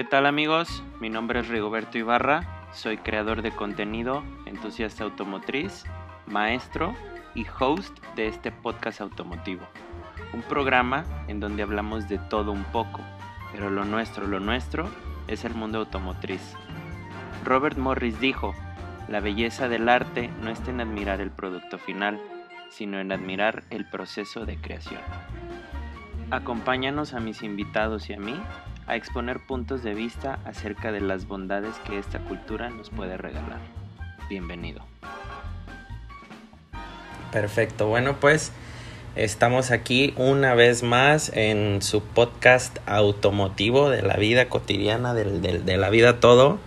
¿Qué tal amigos? Mi nombre es Rigoberto Ibarra, soy creador de contenido, entusiasta automotriz, maestro y host de este podcast automotivo. Un programa en donde hablamos de todo un poco, pero lo nuestro, lo nuestro es el mundo automotriz. Robert Morris dijo, la belleza del arte no está en admirar el producto final, sino en admirar el proceso de creación. Acompáñanos a mis invitados y a mí a exponer puntos de vista acerca de las bondades que esta cultura nos puede regalar. Bienvenido. Perfecto, bueno pues estamos aquí una vez más en su podcast automotivo de la vida cotidiana, de la vida todo.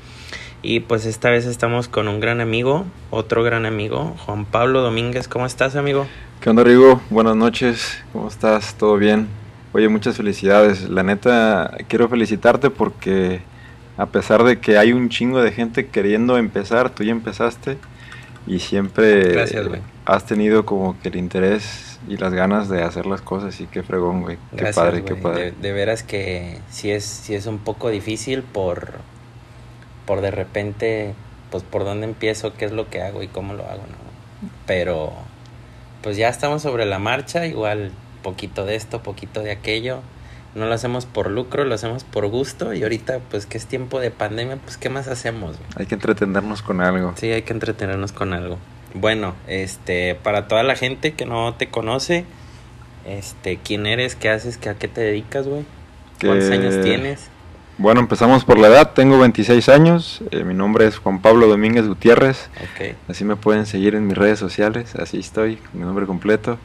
Y pues esta vez estamos con un gran amigo, otro gran amigo, Juan Pablo Domínguez. ¿Cómo estás, amigo? ¿Qué onda, Rigo? Buenas noches. ¿Cómo estás? ¿Todo bien? Oye, muchas felicidades. La neta, quiero felicitarte porque a pesar de que hay un chingo de gente queriendo empezar, tú ya empezaste y siempre has tenido como que el interés y las ganas de hacer las cosas y qué fregón, güey. Qué padre, qué padre. De, de, veras que sí es, sí es un poco difícil por por de repente, pues por dónde empiezo, qué es lo que hago y cómo lo hago, ¿no? Pero pues ya estamos sobre la marcha, igual poquito de esto, poquito de aquello. No lo hacemos por lucro, lo hacemos por gusto y ahorita pues que es tiempo de pandemia, pues ¿qué más hacemos? Hay que entretenernos con algo. Sí, hay que entretenernos con algo. Bueno, este, para toda la gente que no te conoce, este, ¿quién eres? ¿Qué haces? ¿A qué te dedicas, güey? ¿Cuántos años tienes? Bueno, empezamos por la edad. Tengo 26 años. Eh, mi nombre es Juan Pablo Domínguez Gutiérrez. Así me pueden seguir en mis redes sociales. Así estoy, mi nombre completo.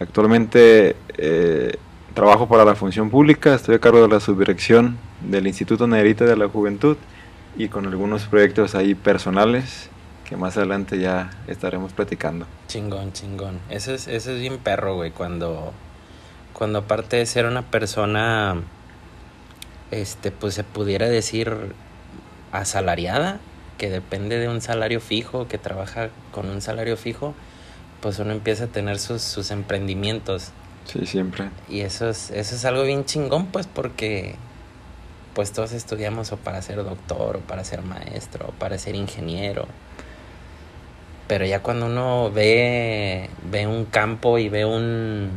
Actualmente eh, trabajo para la función pública. Estoy a cargo de la subdirección del Instituto Nayarita de la Juventud y con algunos proyectos ahí personales que más adelante ya estaremos platicando. Chingón, chingón. Eso es, eso es bien perro, güey. Cuando, cuando aparte de ser una persona este, pues se pudiera decir asalariada, que depende de un salario fijo, que trabaja con un salario fijo, pues uno empieza a tener sus, sus emprendimientos. Sí, siempre. Y eso es, eso es algo bien chingón, pues, porque pues todos estudiamos o para ser doctor, o para ser maestro, o para ser ingeniero. Pero ya cuando uno ve, ve un campo y ve un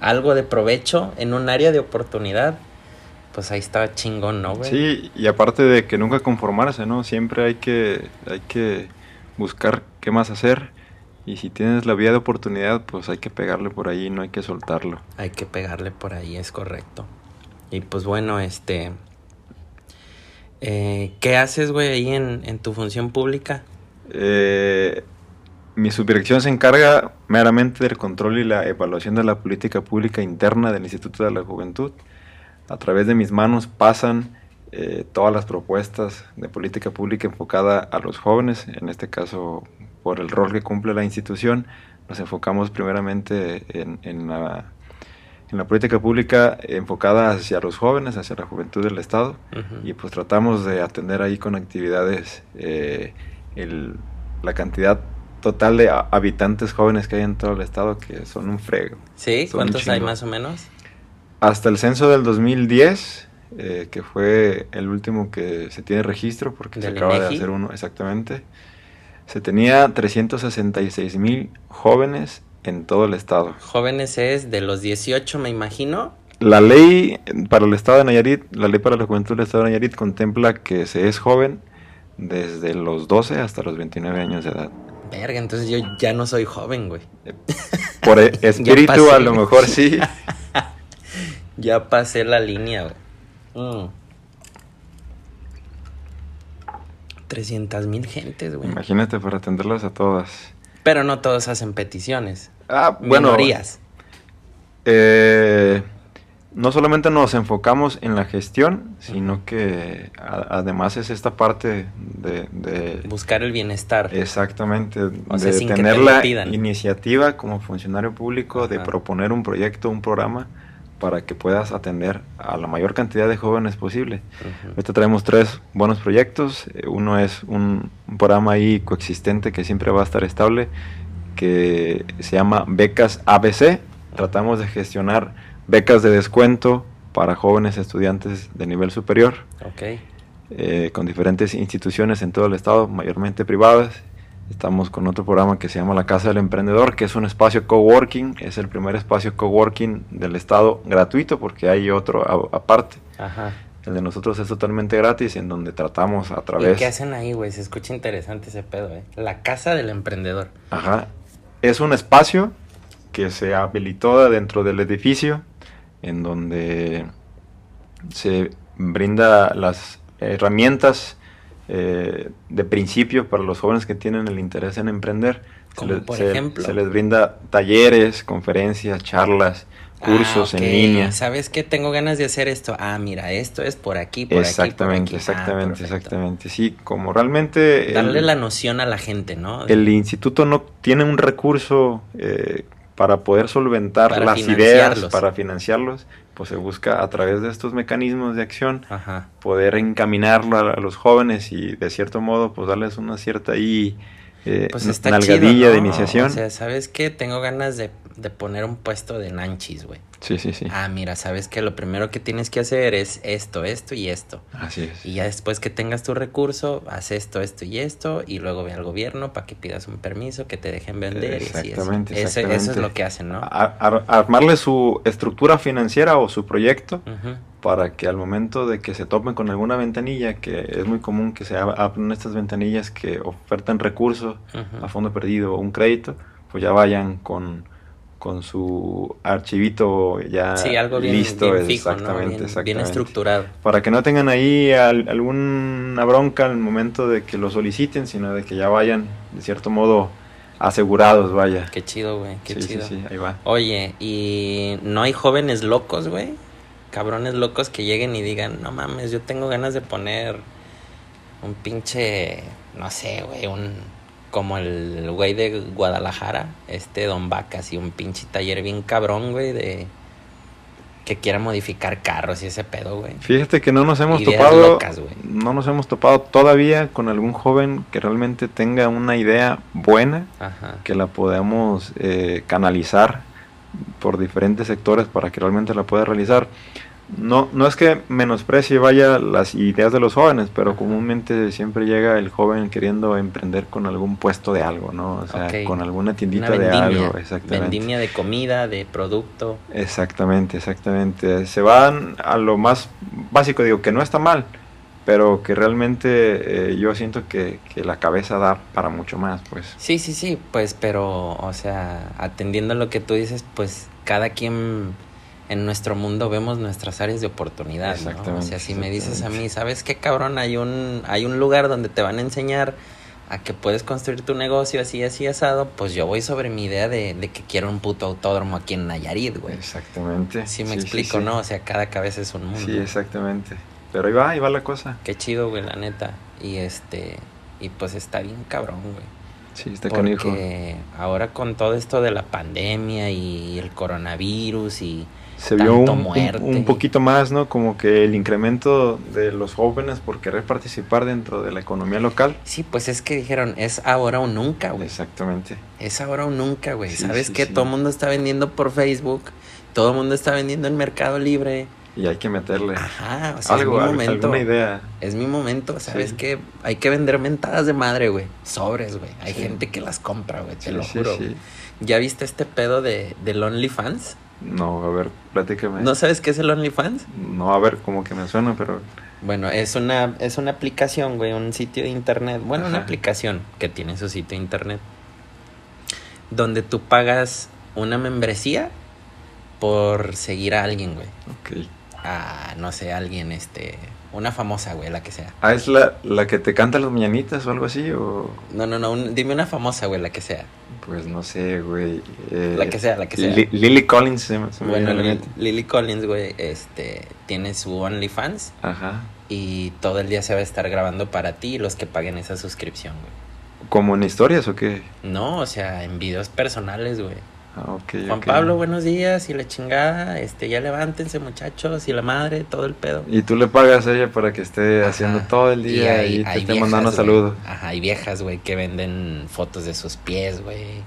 algo de provecho en un área de oportunidad, pues ahí estaba chingón, ¿no, güey? Sí, y aparte de que nunca conformarse, ¿no? Siempre hay que, hay que buscar qué más hacer. Y si tienes la vía de oportunidad, pues hay que pegarle por ahí, no hay que soltarlo. Hay que pegarle por ahí, es correcto. Y pues bueno, este... Eh, ¿Qué haces, güey, ahí en, en, tu función pública? Eh, mi subdirección se encarga meramente del control y la evaluación de la política pública interna del Instituto de la Juventud a través de mis manos pasan eh, todas las propuestas de política pública enfocada a los jóvenes, en este caso por el rol que cumple la institución, nos enfocamos primeramente en, la, política pública enfocada hacia los jóvenes, hacia la juventud del Estado, y pues tratamos de atender ahí con actividades eh, la cantidad total de habitantes jóvenes que hay en todo el Estado, que son un frego. ¿Sí? ¿Cuántos hay más o menos? Hasta el censo del 2010, eh, que fue el último que se tiene registro, porque se acaba de hacer uno exactamente, se tenía 366 mil jóvenes en todo el estado. Jóvenes es de los 18, me imagino. La ley para el estado de Nayarit, la ley para la juventud del estado de Nayarit contempla que se es joven desde los 12 hasta los 29 años de edad. Verga, entonces yo ya no soy joven, güey. Por e- espíritu a lo mejor sí. Ya pasé la línea, güey. 300 mil gentes, güey. Imagínate para atenderlas a todas. Pero no todos hacen peticiones. Ah, bueno. Minorías. Eh, no solamente nos enfocamos en la gestión, sino que además es esta parte de, Buscar el bienestar. Exactamente. de tener la iniciativa como funcionario público de proponer un proyecto, un programa para que puedas atender a la mayor cantidad de jóvenes posible. Ahorita traemos tres buenos proyectos. Eh, uno es un, programa ahí coexistente que siempre va a estar estable, que se llama Becas ABC. Tratamos de gestionar becas de descuento para jóvenes estudiantes de nivel superior, eh, con diferentes instituciones en todo el estado, mayormente privadas. Estamos con otro programa que se llama La Casa del Emprendedor, que es un espacio coworking, es el primer espacio coworking del estado gratuito, porque hay otro a- aparte. Ajá. El de nosotros es totalmente gratis, en donde tratamos a ¿Y través... qué hacen ahí, güey? Se escucha interesante ese pedo, ¿eh? La casa del emprendedor. Ajá. Es un espacio que se habilitó dentro del edificio en donde se brinda las herramientas eh, de principio para los jóvenes que tienen el interés en emprender. Se Como les, por se- ejemplo. se les brinda talleres, conferencias, charlas, cursos Ah, ok. en línea. ¿Sabes qué? Tengo ganas de hacer esto. Ah, mira, esto es por aquí, por Exactamente, aquí, por aquí. Ah, exactamente, perfecto. exactamente. Sí, como realmente el- Darle la noción a la gente, ¿no? el instituto no tiene un recurso eh, para poder solventar Para las ideas, para financiarlos, pues se busca a través de estos mecanismos de acción Ajá. poder encaminarlo a, a los jóvenes y de cierto modo pues darles una cierta ahí eh, Pues está nalgadilla chido, ¿no? de iniciación. O sea, ¿sabes qué? Tengo ganas de, de poner un puesto de nanchis, güey. Sí, sí, sí. Ah, mira, ¿sabes qué? Lo primero que tienes que hacer es esto, esto y esto. Así es. Y ya después que tengas tu recurso, haz esto, esto y esto, y luego ve al gobierno para que pidas un permiso, que te dejen vender. y así. Exactamente, Ese- Eso es exactamente. lo que hacen, ¿no? Ar- armarle su estructura financiera o su proyecto para que al momento de que se topen con alguna ventanilla, que es muy común que se ab- abran estas ventanillas que ofertan recursos a fondo perdido o un crédito, pues ya vayan con, con su archivito ya Sí, algo bien, listo. bien fijo, ¿no? exactamente, Bien, bien exactamente. estructurado. Para que no tengan ahí al- alguna bronca al momento de que lo soliciten, sino de que ya vayan, de cierto modo, asegurados, vaya. Qué chido, güey, qué sí, chido. sí, sí, ahí va. Oye, ¿y no hay jóvenes locos, güey? Cabrones locos que lleguen y digan, no mames, yo tengo ganas de poner un pinche, no sé, güey, un... Como el güey de Guadalajara, este Don Vacas y un pinche taller bien cabrón, güey, de... Que quiera modificar carros y ese pedo, güey. Fíjate que no nos hemos Ideas topado, locas, no nos hemos topado todavía con algún joven que realmente tenga una idea buena, Ajá. que la podamos eh, canalizar por diferentes sectores para que realmente la pueda realizar. No, no es que menosprecie vaya las ideas de los jóvenes, pero comúnmente siempre llega el joven queriendo emprender con algún puesto de algo, ¿no? O sea, con alguna tiendita de algo, exactamente. vendimia de comida, de producto. Exactamente, exactamente. Se van a lo más básico, digo, que no está mal, pero que realmente eh, yo siento que, que la cabeza da para mucho más, pues. Sí, sí, sí, pues, pero, o sea, atendiendo a lo que tú dices, pues, cada quien en nuestro mundo vemos nuestras áreas de oportunidad, ¿no? O sea, si me dices a mí. ¿sabes qué, cabrón? Hay un, hay un lugar donde te van a enseñar a que puedes construir tu negocio así, así, asado, pues yo voy sobre mi idea de, de que quiero un puto autódromo aquí en Nayarit, güey. Exactamente. Sí me sí, explico, sí. ¿no? O sea, cada cabeza es un mundo. Sí, exactamente. Pero ahí va, ahí va la cosa. Qué chido, güey, la neta. Y este, y pues está bien cabrón, güey. Sí, está canijo. Porque ahora con todo esto de la pandemia y el coronavirus y Se vio un, un- poquito más, ¿no? Como que el incremento de los jóvenes por querer participar dentro de la economía local. sí, pues es que dijeron, es ahora o nunca, güey. Exactamente. Es ahora o nunca, güey. Sí, ¿Sabes sí, qué? sí. Todo el mundo está vendiendo por Facebook, todo el mundo está vendiendo en Mercado Libre. Y hay que meterle Ajá, o sea, algo, es mi momento. alguna idea. Es mi momento, ¿sabes qué? Hay que vender mentadas de madre, güey. Sobres, güey. Hay gente que las compra, güey, te lo juro. ¿Ya viste este pedo de, del OnlyFans? No, a ver, platícame. ¿No sabes qué es el OnlyFans? No, a ver, como que me suena, pero Bueno, es una, es una aplicación, güey, un sitio de internet. Bueno, una aplicación que tiene su sitio de internet. Donde tú pagas una membresía por seguir a alguien, güey. ok. A, no sé, alguien, este... Una famosa, güey, la que sea. Ah, ¿es la, la que te canta las mañanitas o algo así? O No, no, no, un- dime una famosa, güey, la que sea. pues no sé, güey. eh, La que sea, la que sea. Li- Lily Collins se, me- se Bueno, Lily. Lily Collins, güey, este... Tiene su OnlyFans Ajá. y todo el día se va a estar grabando para ti y los que paguen esa suscripción, güey. ¿Como en historias o qué? No, o sea, en videos personales, güey. Ah, Juan. Pablo, buenos días y la chingada, este, ya levántense muchachos y la madre, todo el pedo. Y tú le pagas a ella para que esté Ajá. haciendo todo el día y, te esté mandando güey. saludos. Ajá, hay viejas, güey, que venden fotos de sus pies, güey.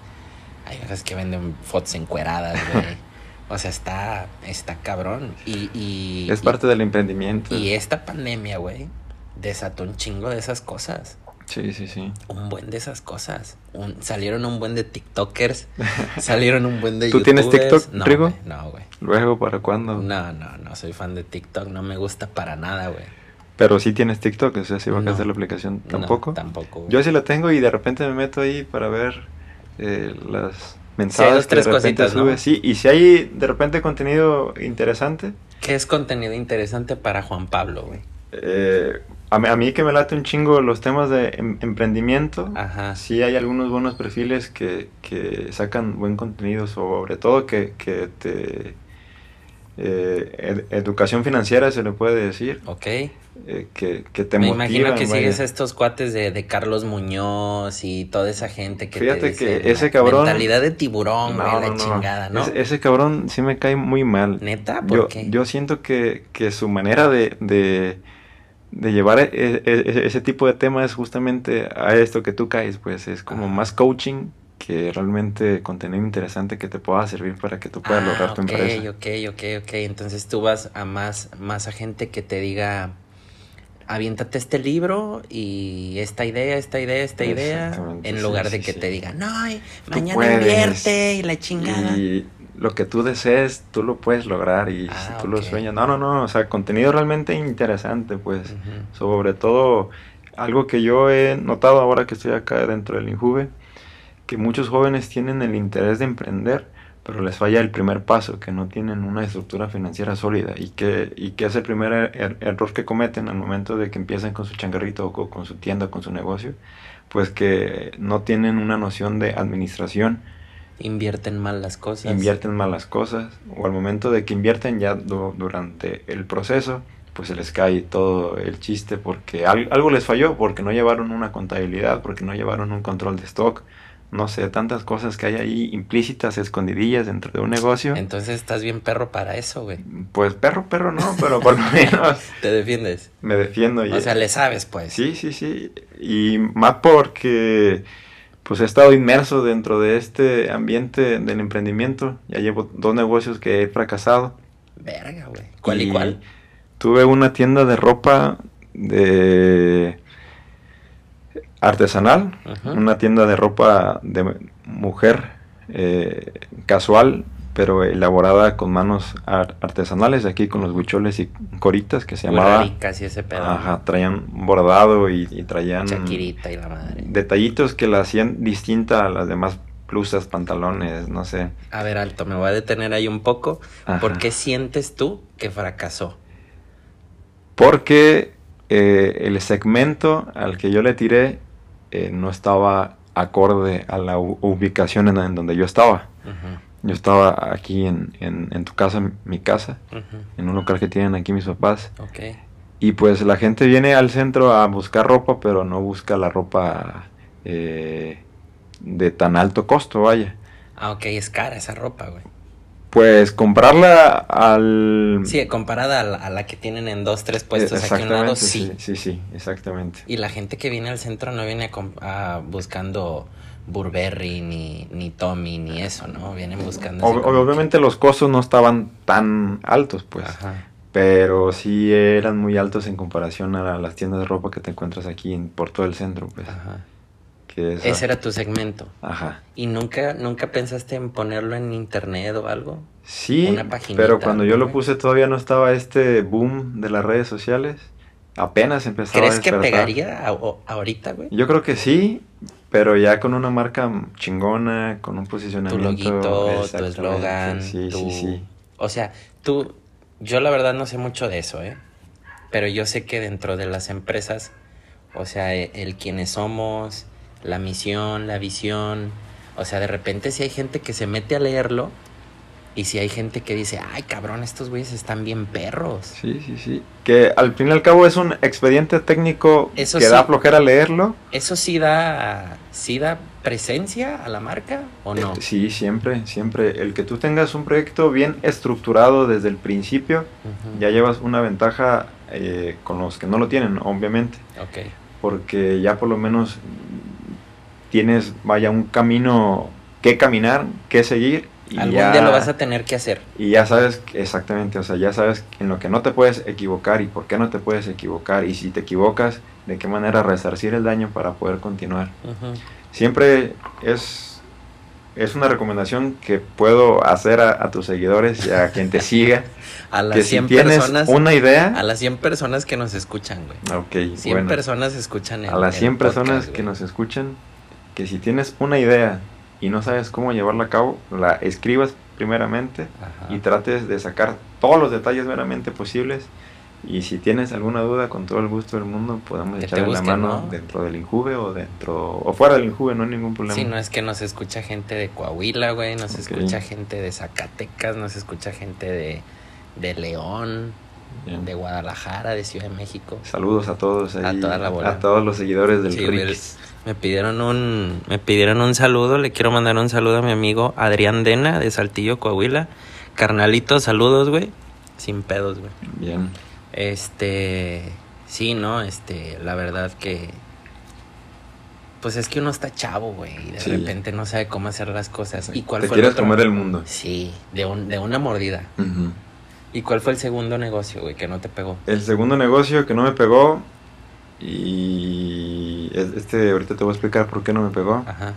Hay viejas que venden fotos encueradas, güey. O sea, está, está cabrón. Y, y Es parte del emprendimiento. Y esta pandemia, güey, desató un chingo de esas cosas. Sí, sí, sí. Un buen de esas cosas. Un- salieron un buen de TikTokers. salieron un buen de ¿Tú tienes. TikTok, no, Rigo? No, güey. Luego, ¿para cuándo? No, no, no soy fan de TikTok. No me gusta para nada, güey. Pero sí tienes TikTok, o sea, si bajas No. de la aplicación, No, ¿tampoco? tampoco. güey. Yo sí la tengo y de repente me meto ahí para ver eh, las Sí, mensajes que de tres repente cositas, sube. Sí, y si hay de repente contenido interesante, ¿Qué es contenido interesante para Juan Pablo, güey? eh, a, mí, a mí que me late un chingo los temas de em- emprendimiento, Ajá. sí hay algunos buenos perfiles que, que sacan buen contenido, sobre todo que, que te... eh, ed- educación financiera se le puede decir, Ok. eh, que, que te Me motivan, imagino que vaya. sigues estos cuates de, de Carlos Muñoz y toda esa gente que Fíjate te dice, que ese "La cabrón- Mentalidad de tiburón, güey, No, la no, no. chingada, ¿no? Ese, ese cabrón sí me cae muy mal. ¿Neta? ¿Por Yo, qué? yo siento que, que su manera de, de, de llevar e- e- e- ese tipo de temas justamente a esto que tú caes, pues es como Ajá. más coaching que realmente contenido interesante que te pueda servir para que tú puedas Ah, lograr tu ok, empresa. ok, ok, ok. Entonces tú vas a más, más a gente que te diga, aviéntate este libro y esta idea, esta idea, esta idea, en sí, lugar de que sí. te diga, no, mañana puedes". invierte y la chingada. Y lo que tú desees, tú lo puedes lograr y Ah, si tú lo sueñas. No, no, no, o sea, contenido realmente interesante, pues. Sobre todo, algo que yo he notado ahora que estoy acá dentro del Injuve, que muchos jóvenes tienen el interés de emprender, pero les falla el primer paso, que no tienen una estructura financiera sólida y que, y que es el primer er- error que cometen al momento de que empiezan con su changarrito o co- con su tienda, con su negocio, pues que no tienen una noción de administración, Invierten mal las cosas. invierten mal las cosas, o al momento de que invierten ya du- durante el proceso, pues se les cae todo el chiste porque al- algo les falló, porque no llevaron una contabilidad, porque no llevaron un control de stock, no sé, tantas cosas que hay ahí implícitas, escondidillas dentro de un negocio. Entonces estás bien perro para eso, güey. Pues perro, perro no, pero por lo menos Te defiendes. me defiendo. y- O sea, le sabes, pues. Sí, sí, sí. Y más porque pues he estado inmerso dentro de este ambiente del emprendimiento. Ya llevo dos negocios que he fracasado. Verga, güey. ¿Cuál y, cuál? Tuve una tienda de ropa de artesanal, Ajá. una tienda de ropa de mujer eh, casual, pero elaborada con manos ar- artesanales, aquí con los bucholes y coritas que se llamaba. Ricas y ese pedo. Ajá, traían bordado y, y traían Shakirita y la madre. detallitos que la hacían distinta a las demás blusas, pantalones, no sé. A ver, alto, me voy a detener ahí un poco. Ajá. ¿Por qué sientes tú que fracasó? Porque eh, el segmento al que yo le tiré eh, no estaba acorde a la ubicación en, en donde yo estaba. Ujú, Yo estaba aquí en, en- en tu casa, mi casa, en un local que tienen aquí mis papás. Y pues la gente viene al centro a buscar ropa, pero no busca la ropa eh, de tan alto costo, vaya. Ah, ok, es cara esa ropa, güey. Pues comprarla al... Sí, comparada a la, a la que tienen en dos, tres puestos aquí a un lado, sí. sí, sí, exactamente. Y la gente que viene al centro no viene a a buscando Burberry, ni, ni Tommy, ni eso, ¿no? Vienen buscando... Ob- que- obviamente los costos no estaban tan altos, pues. Ajá. Pero sí eran muy altos en comparación a las tiendas de ropa que te encuentras aquí en, por todo el centro, pues. Ajá. Que es- Ese era tu segmento. Ajá. ¿Y nunca, nunca pensaste en ponerlo en internet o algo? Sí, Una pero cuando yo lo puse todavía no estaba este boom de las redes sociales. Apenas empezaba ¿Crees a que despertar. pegaría a- ahorita, güey? Yo creo que sí, pero ya con una marca chingona, con un Tu posicionamiento. loguito, tu eslogan, Sí, tu... sí, sí. O sea, tú... Yo la verdad no sé mucho de eso, ¿eh? Pero yo sé que dentro de las empresas, o sea, e- el quiénes somos, la misión, la visión, o sea, de repente si hay gente que se mete a leerlo y si hay gente que dice, ay cabrón, estos güeyes están bien perros. Sí, sí, sí. Que al fin y al cabo es un expediente técnico Eso que sí. da flojera leerlo. ¿Eso sí da, sí da presencia a la marca o no? Eh, Sí, siempre, siempre. El que tú tengas un proyecto bien estructurado desde el principio, ya llevas una ventaja eh, con los que no lo tienen, obviamente. Ok. Porque ya por lo menos tienes, vaya, un camino que caminar, que seguir y Algún ya- día lo vas a tener que hacer. Y ya sabes exactamente, o sea, ya sabes en lo que no te puedes equivocar y por qué no te puedes equivocar. Y si te equivocas, de qué manera resarcir el daño para poder continuar. Ujú. Siempre es, es una recomendación que puedo hacer a, a tus seguidores y a quien te siga. A las que si 100 tienes personas, una idea, a las 100 personas que nos escuchan, güey. ok, 100 bueno, personas escuchan el a las el 100 personas podcast, que güey. nos escuchan, que si tienes una idea y no sabes cómo llevarla a cabo, la escribas primeramente Ajá. y trates de sacar todos los detalles meramente posibles. Y si tienes alguna duda, con todo el gusto del mundo, podemos Que echarle la mano ¿no? dentro del Injuve o dentro o fuera del Injuve, no hay ningún problema. Sí, no es que nos escucha gente de Coahuila, güey, nos escucha gente de Zacatecas, nos escucha gente de, de León, Bien. de Guadalajara, de Ciudad de México. Saludos a todos A ahí, toda la bola. a todos los seguidores del Sí, Me pidieron un me pidieron un saludo, le quiero mandar un saludo a mi amigo Adrián Dena de Saltillo, Coahuila. Carnalito, saludos, güey. Sin pedos, güey. Bien. Este, sí, no, este, la verdad que pues es que uno está chavo, güey, y de Sí. repente no sabe cómo hacer las cosas. ¿Y cuál Te fue el quieres otro? comer el mundo. Sí, de un, de una mordida. ¿Y cuál fue el segundo negocio, güey, que no te pegó? El segundo negocio que no me pegó y es- este ahorita te voy a explicar por qué no me pegó. Ajá.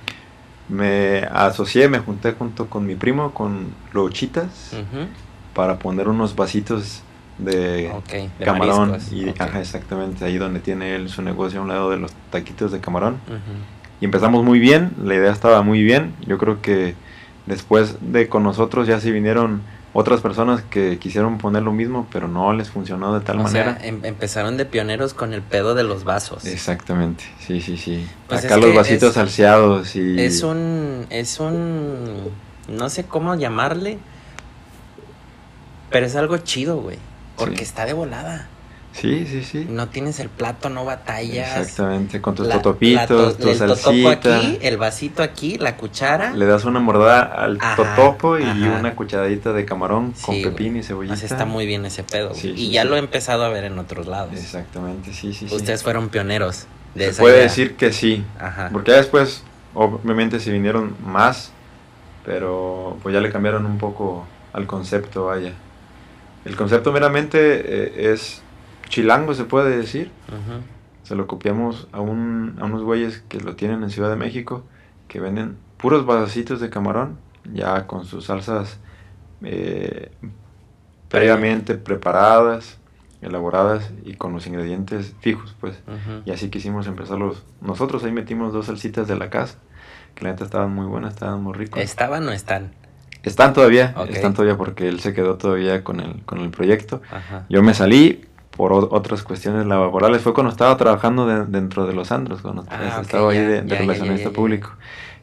Me asocié, me junté junto con mi primo, con Lochitas, ujú, para poner unos vasitos de camarón. Y, ok. ajá, exactamente, ahí donde tiene él su negocio a un lado de los taquitos de camarón. Y empezamos muy bien, la idea estaba muy bien. Yo creo que después de con nosotros ya sí vinieron otras personas que quisieron poner lo mismo, pero no les funcionó de tal O sea, manera. em- empezaron de pioneros con el pedo de los vasos. Exactamente, sí, sí, sí. Pues Acá los vasitos es- salseados y... Es un. Es un. No sé cómo llamarle. Pero es algo chido, güey. Porque Sí. está de volada. Sí, sí, sí. No tienes el plato, no batallas. Exactamente, con tus La- totopitos, to- tu el totopo aquí, el vasito aquí, la cuchara. Le das una mordada al Ajá, totopo y ajá. una cucharadita de camarón con pepino y cebollita. Está muy bien ese pedo. Sí, y sí, ya lo he empezado a ver en otros lados. Exactamente, sí, sí, sí. Ustedes fueron pioneros de Se esa puede idea. decir que sí. Ajá. Porque ya después, obviamente, se vinieron más, pero pues ya le cambiaron un poco al concepto, vaya. El concepto meramente eh, es chilango, se puede decir. Se lo copiamos a, un, a unos güeyes que lo tienen en Ciudad de México, que venden puros vasitos de camarón, ya con sus salsas eh, previamente preparadas, elaboradas y con los ingredientes fijos, pues. Y así quisimos empezarlos. Nosotros ahí metimos dos salsitas de la casa, que la neta estaban muy buenas, estaban muy ricos. ¿Estaban o están? Están todavía, están todavía porque él se quedó todavía con el, con el proyecto. Ajá. Yo me salí por otras cuestiones laborales. Fue cuando estaba trabajando de- dentro de los andros, cuando Ah, estaba ahí ya, de, de ya, relacionista ya, público.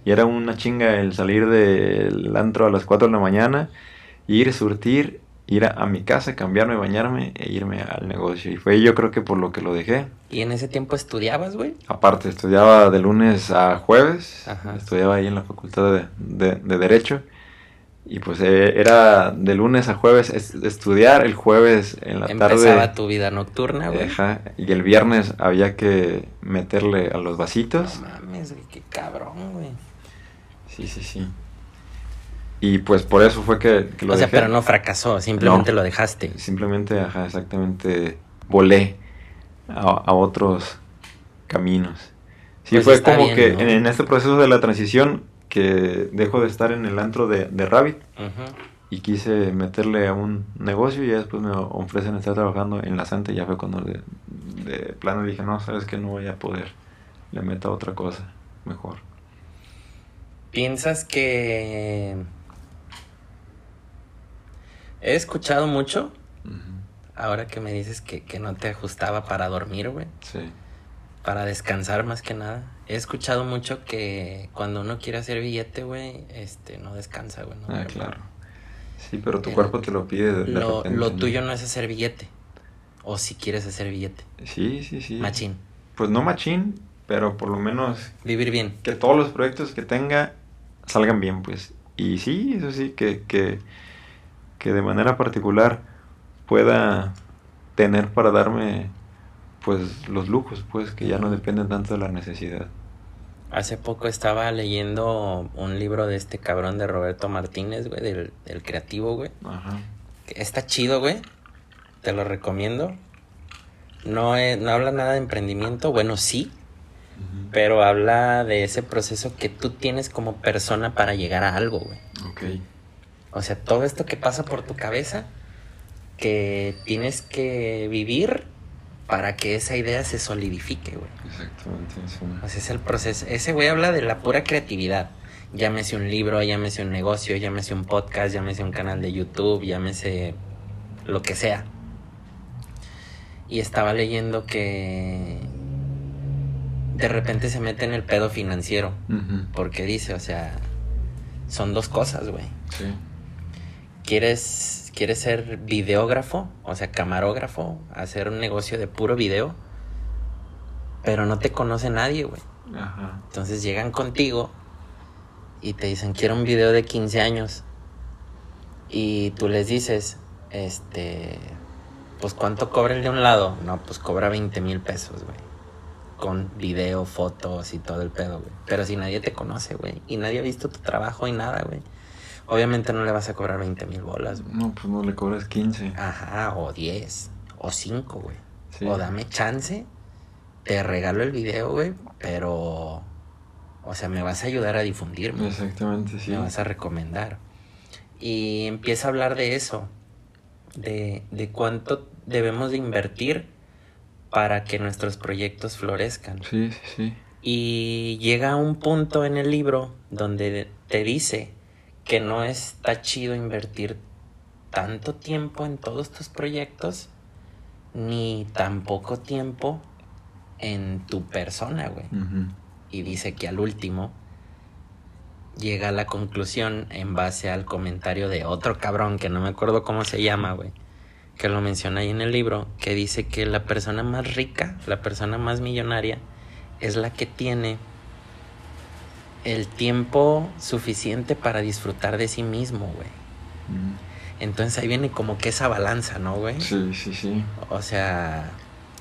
Y era una chinga el salir del antro a las 4 de la mañana, ir, surtir, ir a, a mi casa, cambiarme, bañarme e irme al negocio. Y fue yo creo que por lo que lo dejé. ¿Y en ese tiempo estudiabas, güey? Aparte, estudiaba de lunes a jueves, Ajá. estudiaba ahí en la facultad de- de Derecho. Y pues eh, era de lunes a jueves es- estudiar, el jueves en la Empezaba tarde. tu vida nocturna, güey. Ajá, y el viernes había que meterle a los vasitos. No mames, güey, qué cabrón, güey. Sí, sí, sí. Y pues por eso fue que, que lo O sea, dejé. pero no fracasó, simplemente No. lo dejaste. Simplemente, ajá, exactamente volé a, a otros caminos. Sí, Pues fue como bien, que ¿no? en, en este proceso de la transición que dejo de estar en el antro de, de Rabbit y quise meterle a un negocio y ya después me ofrecen estar trabajando en la Santa y ya fue cuando de, de plano dije, no, sabes que no voy a poder, le meto a otra cosa mejor. ¿Piensas que... He escuchado mucho, Ujú, ahora que me dices que, que no te ajustaba para dormir, güey. Sí, Para descansar más que nada. He escuchado mucho que cuando uno quiere hacer billete, güey, este, no descansa, güey. ¿no? ah, claro. Sí, pero tu El- cuerpo te lo pide de, Lo, repente, lo tuyo no es hacer billete. O si quieres hacer billete. Sí, sí, sí. Machín. Pues no machín, pero por lo menos Vivir bien. que todos los proyectos que tenga salgan bien, pues. Y sí, eso sí, que, que, que de manera particular pueda tener para darme pues los lujos, pues, que ya no dependen tanto de la necesidad. Hace poco estaba leyendo un libro de este cabrón de Roberto Martínez, güey, del, del creativo, güey. Ajá. Está chido, güey. Te lo recomiendo. No, no habla nada de emprendimiento, bueno, sí, pero habla de ese proceso que tú tienes como persona para llegar a algo, güey. Ok. O sea, todo esto que pasa por tu cabeza, que tienes que vivir para que esa idea se solidifique, güey. Exactamente. sí. Sea, es el proceso. Ese güey habla de la pura creatividad. Llámese un libro, llámese un negocio, llámese un podcast, llámese un canal de YouTube, llámese lo que sea. Y estaba leyendo que de repente se mete en el pedo financiero. Porque dice, o sea, son dos cosas, güey. Sí. ¿Quieres, ¿Quieres ser videógrafo? O sea, camarógrafo, hacer un negocio de puro video. Pero no te conoce nadie, güey. Ajá. Entonces llegan contigo y te dicen, quiero un video de 15 años. Y tú les dices, este, pues ¿cuánto cobra el de un lado? No, pues cobra 20 mil pesos, güey. Con video, fotos y todo el pedo, güey. Pero si nadie te conoce, güey. Y nadie ha visto tu trabajo y nada, güey. Obviamente no le vas a cobrar 20 mil bolas, güey. No, pues no le cobras 15. Ajá, o 10, o 5, güey. Sí. O dame chance, te regalo el video, güey, pero... O sea, me vas a ayudar a difundirme. Exactamente, sí. Me vas a recomendar. Y empieza a hablar de eso. De, de cuánto debemos de invertir para que nuestros proyectos florezcan. Sí, sí, sí. Y llega a un punto en el libro donde te dice que no está chido invertir tanto tiempo en todos tus proyectos, ni tan poco tiempo en tu persona, güey. Y dice que al último llega a la conclusión en base al comentario de otro cabrón que no me acuerdo cómo se llama, güey. Que lo menciona ahí en el libro, que dice que la persona más rica, la persona más millonaria, es la que tiene el tiempo suficiente para disfrutar de sí mismo, güey. Entonces ahí viene como que esa balanza, ¿no, güey? Sí, sí, sí. O sea,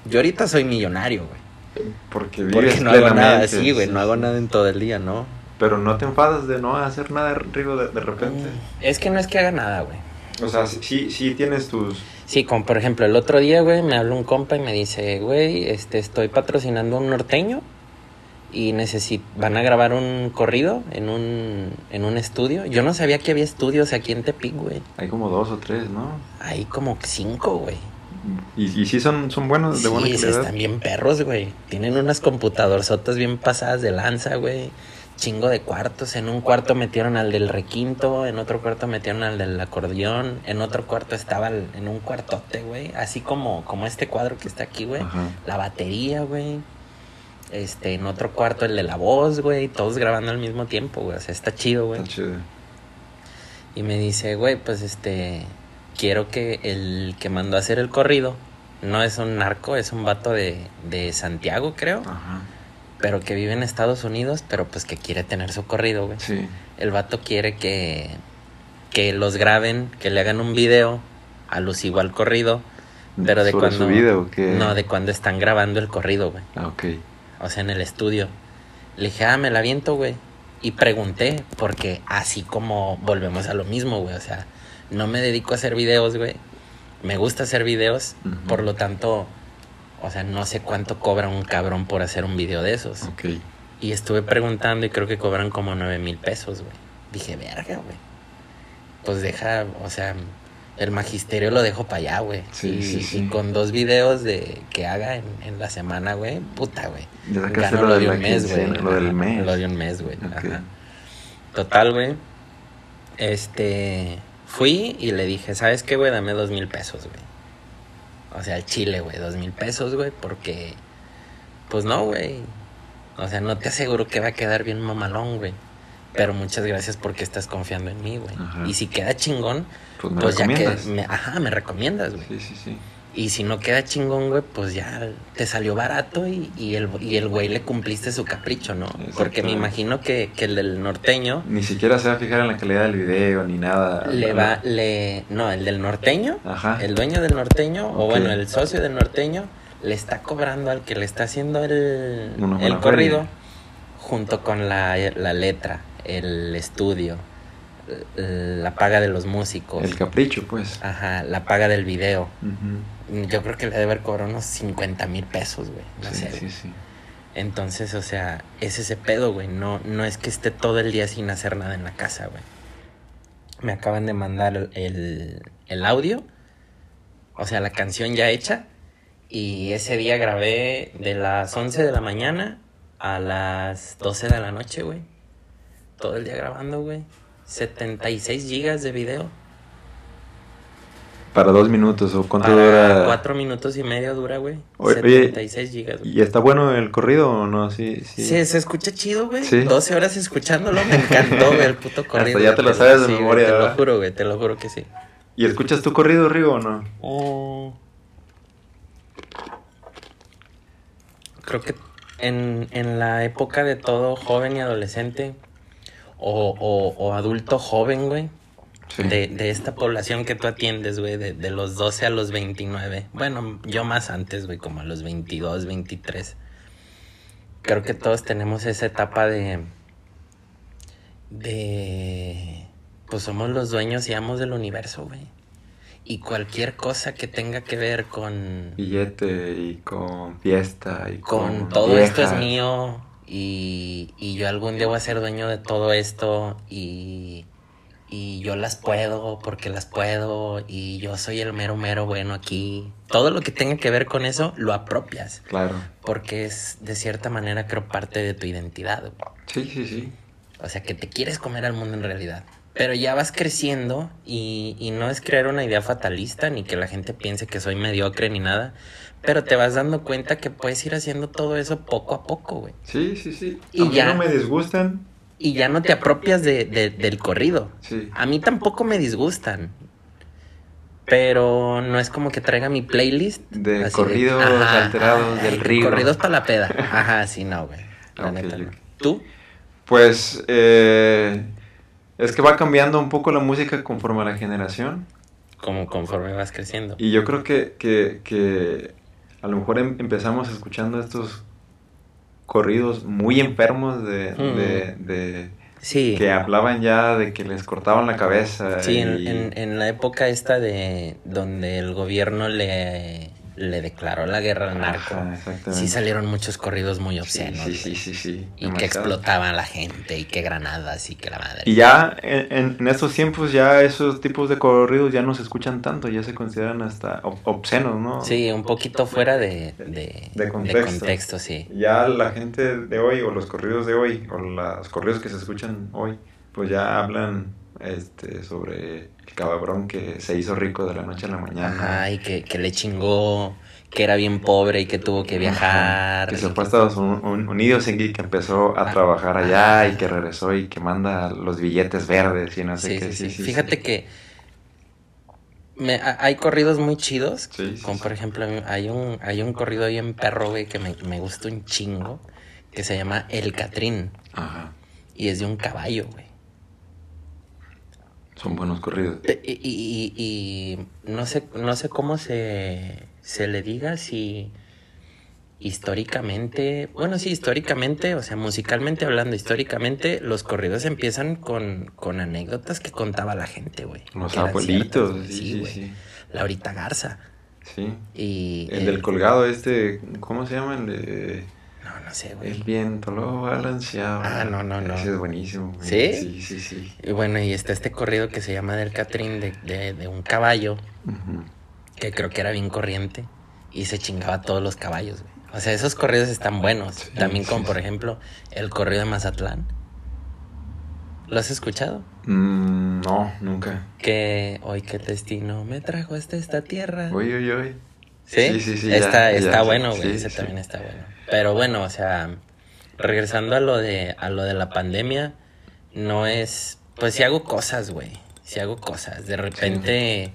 yo ahorita soy millonario, güey. Porque Porque no hago nada así, güey. sí, No hago nada en todo el día, ¿no? Pero no te enfadas de no hacer nada, Rigo, de, de repente. Es que no es que haga nada, güey. O sea, sí, sí tienes tus... Sí, como por ejemplo, el otro día, güey, me habló un compa y me dice, güey, este, estoy patrocinando un norteño y necesito, van a grabar un corrido en un, en un estudio. Yo no sabía que había estudios aquí en Tepic, güey. Hay como dos o tres, ¿no? Hay como cinco, güey. Y, y sí son, son buenos, de buena Sí, sí, calidad. están bien perros, güey. Tienen unas computadorzotas bien pasadas de lanza, güey. Chingo de cuartos. En un cuarto metieron al del requinto, en otro cuarto metieron al del acordeón, en otro cuarto estaba el- en un cuartote, güey. Así como, como este cuadro que está aquí, güey. La batería, güey. Este, en otro cuarto el de la voz, güey. Todos grabando al mismo tiempo, güey. O sea, está chido, güey. Está chido. Y me dice, güey, pues este, quiero que el que mandó a hacer el corrido, no es un narco, es un vato de, de Santiago, creo, Ajá. pero que vive en Estados Unidos, pero pues que quiere tener su corrido, güey. Sí. El vato quiere que, que los graben, que le hagan un video alusivo al corrido, pero de ¿Sobre cuando... su qué? No, de cuando están grabando el corrido, güey. Ah, ok. O sea, en el estudio. Le dije, ah, me la aviento, güey. Y pregunté, porque así como volvemos a lo mismo, güey. O sea, no me dedico a hacer videos, güey. Me gusta hacer videos, por lo tanto, o sea, no sé cuánto cobra un cabrón por hacer un video de esos. Ok. Y estuve preguntando y creo que cobran como nueve mil pesos, güey. Dije, verga, güey. Pues deja, o sea, el magisterio lo dejo para allá, güey. Sí, y, sí, sí. y con dos videos de que haga en, en la semana, güey, puta, güey. Ya sacaste lo lo de un mes, güey. Lo del mes. Lo de un mes, güey. Total, güey. Este. Fui y le dije, ¿sabes qué, güey? Dame dos mil pesos, güey. O sea, el chile, güey. Dos mil pesos, güey. Porque. Pues no, güey. O sea, no te aseguro que va a quedar bien mamalón, güey. Pero muchas gracias porque estás confiando en mí, güey. Ajá. Y si queda chingón, Pues me pues ya que. me- ajá, me recomiendas, güey. Sí, sí, sí. Y si no queda chingón, güey, pues ya te salió barato y, y el, y el güey le cumpliste su capricho, ¿no? Porque me imagino que, que el del norteño Ni siquiera se va a fijar en la calidad del video ni nada. le va, le... No, el del norteño, Ajá. el dueño del norteño, o bueno, el socio del norteño, le está cobrando al que le está haciendo el, el corrido feria. junto con la, la letra, el estudio, l- la paga de los músicos. El capricho, pues. Ajá, la paga del video. Yo creo que le debe haber cobrado unos 50 mil pesos, güey. No sí, sé. sí, sí. Entonces, o sea, es ese pedo, güey. No, no es que esté todo el día sin hacer nada en la casa, güey. Me acaban de mandar el, el audio, o sea, la canción ya hecha. Y ese día grabé de las 11 de la mañana a las 12 de la noche, güey. Todo el día grabando, güey. 76 gigas de video. Para dos minutos, ¿o cuánto Para dura? cuatro minutos y medio dura, güey. Oye, oye, 76 gigas, güey. ¿Y está bueno el corrido o no? Sí, sí. Sí, se escucha chido, güey. Sí. 12 horas escuchándolo, me encantó, güey, el puto corrido. ya te lo sabes de Sí, güey, memoria, Te lo juro, güey, te lo juro que sí. ¿Y escuchas tu corrido, Rigo, o no? Creo que en, en la época de todo joven y adolescente, o, o, o adulto joven, güey, Sí. de, de esta población que tú atiendes, güey, de, de los 12 a los 29. Bueno, yo más antes, güey, como a los 22, 23. Creo que todos tenemos esa etapa de... De... Pues somos los dueños y amos del universo, güey. Y cualquier cosa que tenga que ver con... Billete y con fiesta y con, Con todo esto es mío y, y yo algún día voy a ser dueño de todo esto y, y yo las puedo porque las puedo y yo soy el mero mero bueno aquí. Todo lo que tenga que ver con eso lo apropias Claro. porque es de cierta manera creo parte de tu identidad. Sí, sí, sí. O sea que te quieres comer al mundo en realidad. Pero ya vas creciendo y, y no es crear una idea fatalista ni que la gente piense que soy mediocre ni nada. Pero te vas dando cuenta que puedes ir haciendo todo eso poco a poco, güey. Sí, sí, sí. Y a mí ya. no me disgustan. Y ya no te apropias de, de- del corrido. Sí. A mí tampoco me disgustan. Pero no es como que traiga mi playlist. De corridos ajá, alterados ay, del Rigo. Corridos para la peda. Ajá, sí, no, güey. La neta, no. ¿Tú? Pues eh, es que va cambiando un poco la música conforme a la generación. Como conforme vas creciendo. Y yo creo que, que, que a lo mejor em- empezamos escuchando estos corridos muy enfermos de, Mm. de, de- Sí. que hablaban ya de que les cortaban la cabeza. Sí, en, y- en, en la época esta de donde el gobierno le, le declaró la guerra al narco, Ajá, sí salieron muchos corridos muy obscenos. sí, sí, sí, sí, Y que explotaban a la gente, y que granadas, y que la madre. Y ya en, estos tiempos ya esos tipos de corridos ya no se escuchan tanto, ya se consideran hasta ob- obscenos, ¿no? Sí, un poquito fuera de, de, De de contexto. contexto, sí. Ya la gente de hoy, o los corridos de hoy, o los corridos que se escuchan hoy, pues ya hablan este, sobre el cabrón que se hizo rico de la noche a la mañana. Ajá, y que, que le chingó, que era bien pobre y que tuvo que viajar. Que se fue a Estados Un- Un- Unidos y que empezó a trabajar allá ajá. y que regresó y que manda los billetes verdes y no sé Sí, qué. sí, sí. Fíjate que me- hay corridos muy chidos. Sí, sí, como sí. por ejemplo, hay un, hay un corrido bien perro, güey, que me, me gusta un chingo. Que se llama El Catrín. Ajá. Y es de un caballo, güey. Son buenos corridos. Pe- Y, y- y- no sé, no sé cómo se, se le diga si históricamente, bueno, sí, históricamente, o sea, musicalmente hablando, históricamente, los corridos empiezan con, con anécdotas que contaba la gente, güey. Los abuelitos, ciertas, sí, sí, güey. sí. Laurita Garza. Sí. Y El del colgado este, ¿cómo se llama? El de... No, no sé, güey. El viento lo balanceaba. Ah, no, no, no. Ese es buenísimo. güey. ¿Sí? Sí, sí, sí. Y bueno, y está este corrido que se llama del Catrín de, de, de un caballo, que creo que era bien corriente, y se chingaba a todos los caballos, güey. O sea, esos corridos están buenos. Sí, También sí, como, por ejemplo, el corrido de Mazatlán. ¿Lo has escuchado? Mm, no, nunca. Que hoy qué destino me trajo hasta esta tierra. Uy, uy, uy. ¿Sí? Sí, sí, sí, Está, ya, está ya, bueno, güey. ese también está bueno. Pero bueno, o sea, regresando a lo de, a lo de la pandemia, no es. Pues sí hago cosas, güey. Sí hago cosas. De repente,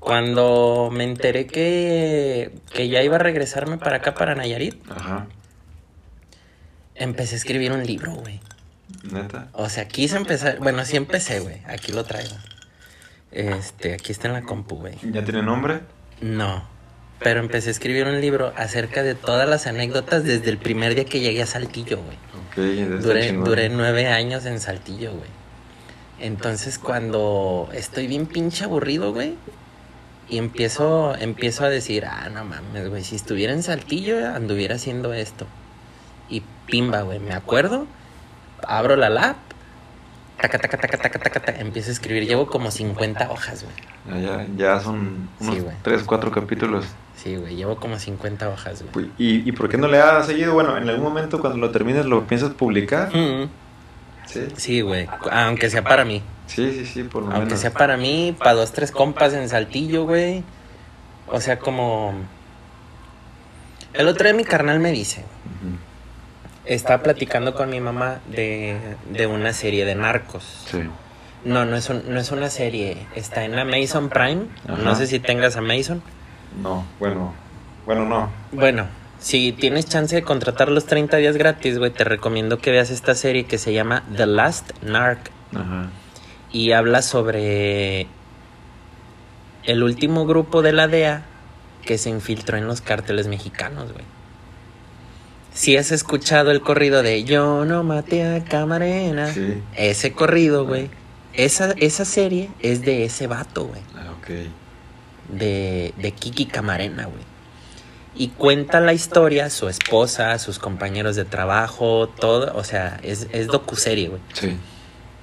cuando me enteré que, que ya iba a regresarme para acá, para Nayarit, Ajá. empecé a escribir un libro, güey. Neta. O sea, quise empezar. Bueno, sí empecé, güey. Aquí lo traigo. Este, aquí está en la compu, güey. ¿Ya tiene nombre? No. Pero empecé a escribir un libro acerca de todas las anécdotas desde el primer día que llegué a Saltillo, güey. Duré nueve años en Saltillo, güey. Entonces cuando estoy bien pinche aburrido, güey, y empiezo, empiezo a decir, ah, no mames, güey, si estuviera en Saltillo anduviera haciendo esto. Y pimba, güey, me acuerdo, abro la lap, taca, taca, taca, taca, taca, taca, empiezo a escribir. Llevo como 50 hojas, güey. Ah, Ya, ya son unos Sí, güey. 3, 4 capítulos. Sí, güey, llevo como 50 hojas, güey. ¿Y, ¿Y por qué no le has seguido? Bueno, en algún momento cuando lo termines lo piensas publicar. Mm, Sí, Sí, güey, aunque sea para mí. sí, sí, sí, por lo Aunque menos. sea para mí, para dos, tres compas en Saltillo, güey. O sea, como... El otro día mi carnal me dice, Ujú. Estaba platicando con mi mamá de, de una serie de narcos. Sí. No, no es, un- no es una serie, está en Amazon Prime. Ajá. No sé si tengas Amazon. No, bueno, bueno, no. Bueno, si tienes chance de contratar los 30 días gratis, güey, te recomiendo que veas esta serie que se llama The Last Narc. Ajá. y habla sobre el último grupo de la DEA que se infiltró en los cárteles mexicanos, güey. Si has escuchado el corrido de Yo no maté a Camarena, Sí. ese corrido, güey, esa, esa serie es de ese vato, güey, Ah, ok. de, de Kiki Camarena, güey. Y cuenta la historia, su esposa, sus compañeros de trabajo, todo, o sea, es, es docuserie, güey. Sí.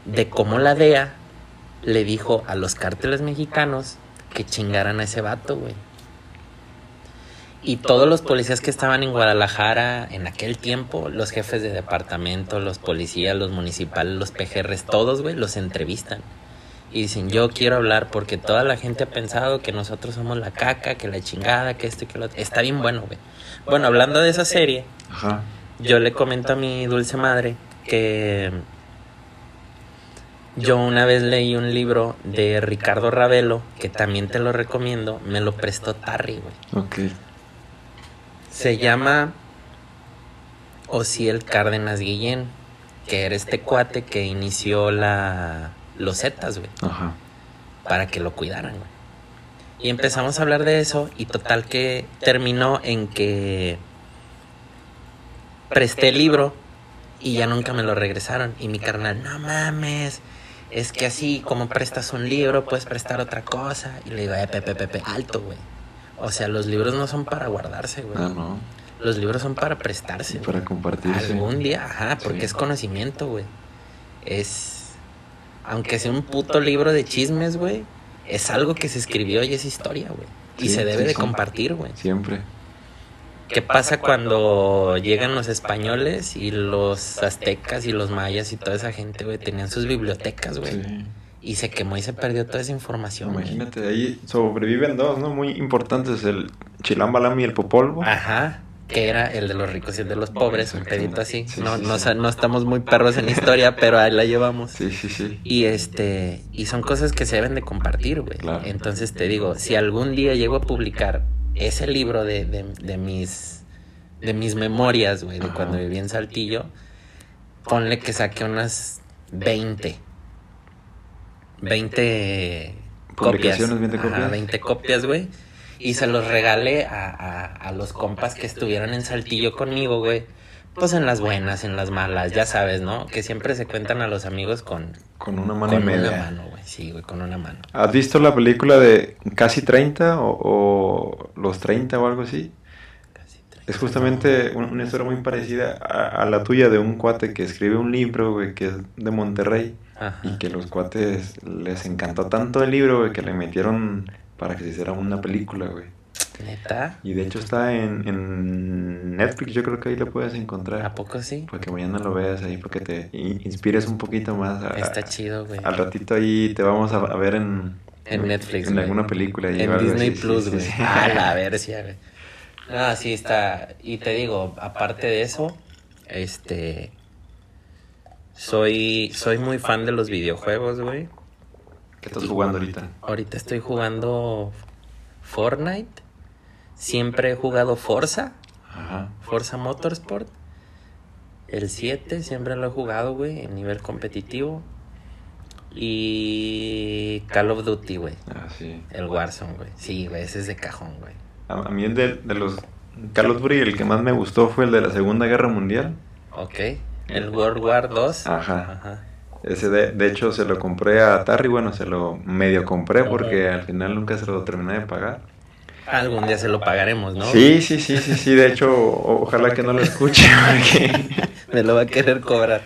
de cómo la DEA le dijo a los cárteles mexicanos que chingaran a ese vato, güey. Y todos los policías que estaban en Guadalajara en aquel tiempo, los jefes de departamento, los policías, los municipales, los PGRs, todos, güey, los entrevistan. Y dicen, yo quiero hablar porque toda la gente ha pensado que nosotros somos la caca, que la chingada, que esto y que lo otro. Está bien bueno, güey. Bueno, hablando de esa serie, Ajá. yo le comento a mi dulce madre que yo una vez leí un libro de Ricardo Ravelo, que también te lo recomiendo, me lo prestó Tarry, güey. Ok. Se llama Osiel Cárdenas Guillén, que era este cuate que inició la los Zetas, güey, Ajá. para que lo cuidaran, güey. Y empezamos a hablar de eso y total que terminó en que presté el libro y ya nunca me lo regresaron. Y mi carnal, no mames, es que así como prestas un libro, puedes prestar otra cosa. Y le digo, eh, Pepe, Pepe, alto, güey. O sea, los libros no son para guardarse, güey. Ah, no. Los libros son para prestarse. Para güey. compartirse. Algún día, ajá, porque Sí. es conocimiento, güey. Es. Aunque sea un puto libro de chismes, güey, es algo que se escribió y es historia, güey. Y Sí, se debe sí, de compartir, güey. Siempre. ¿Qué pasa cuando llegan los españoles y los aztecas y los mayas y toda esa gente, güey, tenían sus bibliotecas, güey? Sí. Y se quemó y se perdió toda esa información, güey. Imagínate, ahí sobreviven dos, ¿no? Muy importantes, el chilambalam y el popolvo. Ajá. Que era el de los ricos y el de los pobres, un pedito así. Sí, no, sí, no, sí. no estamos muy perros en historia, pero ahí la llevamos. Sí, sí, sí. Y este, y son cosas que se deben de compartir, güey. Claro. Entonces te digo, si algún día llego a publicar ese libro de, de, de mis de mis memorias, güey, de Ajá. cuando viví en Saltillo, ponle que saque unas 20. 20 copias. Publicaciones, 20 Ajá, copias. 20 copias, güey. Y se los regalé a, a, a los compas que estuvieron en Saltillo conmigo, güey. Pues en las buenas, en las malas, ya sabes, ¿no? Que siempre se cuentan a los amigos con, Con una mano con y media. una mano, güey. Sí, güey, con una mano. ¿Has visto la película de Casi 30 o, o Los 30 o algo así? Es justamente un- una historia muy parecida a, a la tuya de un cuate que escribe un libro, güey, que es de Monterrey. Ajá. Y que los cuates les encantó tanto el libro, güey, que le metieron para que se hiciera una película, güey. ¿Neta? Y de hecho está en, en Netflix, yo creo que ahí lo puedes encontrar. ¿A poco sí? Para que mañana lo veas ahí, para que te in- inspires un poquito más. a- Está chido, güey. Al ratito ahí te vamos a, a ver en... En Netflix, En güey. alguna película. ahí En Disney sí, Plus, sí, güey. sí. A la versia, güey. No, sí está. Y te digo, aparte de eso, este. Soy, soy muy fan de los videojuegos, güey. ¿Qué estás jugando ahorita? Ahorita estoy jugando Fortnite. Siempre he jugado Forza. Ajá. Forza Motorsport. El 7 siempre lo he jugado, güey, en nivel competitivo. Y Call of Duty, güey. Ah, sí. El Warzone, güey. Sí, güey, ese es de cajón, güey. A, mí el de, de los Call of Duty el que más me gustó fue el de la Segunda Guerra Mundial. Ok. El World War 2. Ajá. Ese de, de hecho se lo compré a Tarry, bueno, se lo medio compré porque al final nunca se lo terminé de pagar. Algún día se lo pagaremos, ¿no? Sí, sí, sí, sí, sí, de hecho, ojalá que no lo escuche. porque- Me lo va a querer cobrar.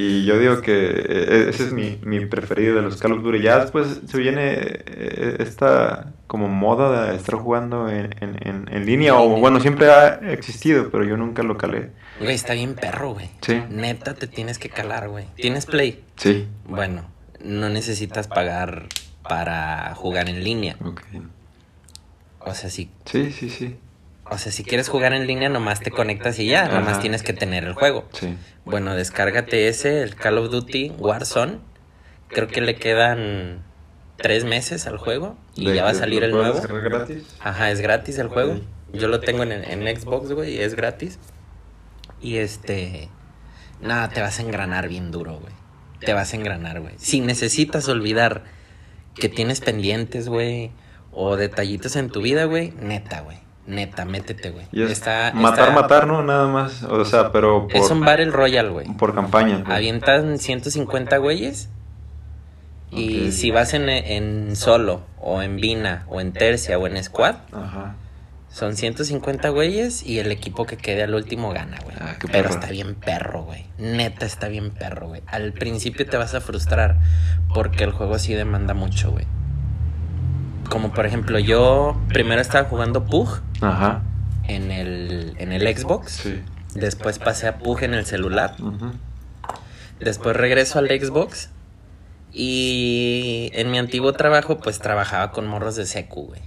Y yo digo que eh, ese es mi, mi preferido de los Call of Duty. Ya después se viene eh, esta como moda de estar jugando en, en, en- línea, o bueno, siempre ha existido, pero yo nunca lo calé. Güey, está bien perro, güey. Sí. Neta, te tienes que calar, güey. ¿Tienes Play? Sí. Bueno, no necesitas pagar para jugar en línea. Ok. O sea, si, Sí, sí, sí. O sea, si quieres jugar en línea, nomás te conectas y ya, nomás tienes que tener el juego. Sí. Bueno, descárgate ese, el Call of Duty Warzone. Creo que le quedan tres meses al juego y ¿De- ya va a salir el nuevo. descargar gratis? Ajá, es gratis el juego. Yo lo tengo en, en Xbox, güey, es gratis. Y este. Nada, te vas a engranar bien duro, güey. Te vas a engranar, güey. Si necesitas olvidar que tienes pendientes, güey, o detallitos en tu vida, güey, neta, güey. Neta, métete, güey. Y es Está- matar, está- matar, ¿no? Nada más. O sea, pero por, Es un Battle Royale, güey. por campaña. pues. Avientan 150 güeyes. Y si vas en, en solo, o en Vina, o en Tercia, o en Squad, Ajá. Son 150 güeyes y el equipo que quede al último gana, güey. Ah, Pero perro. está bien perro, güey. Neta está bien perro, güey. Al principio te vas a frustrar porque el juego sí demanda mucho, güey. Como por ejemplo, yo primero estaba jugando Pug Ajá. en el, en el Xbox. Sí. Después pasé a Pug en el celular. Ujú. Después regreso al Xbox. Y en mi antiguo trabajo, pues trabajaba con morros de secu, güey.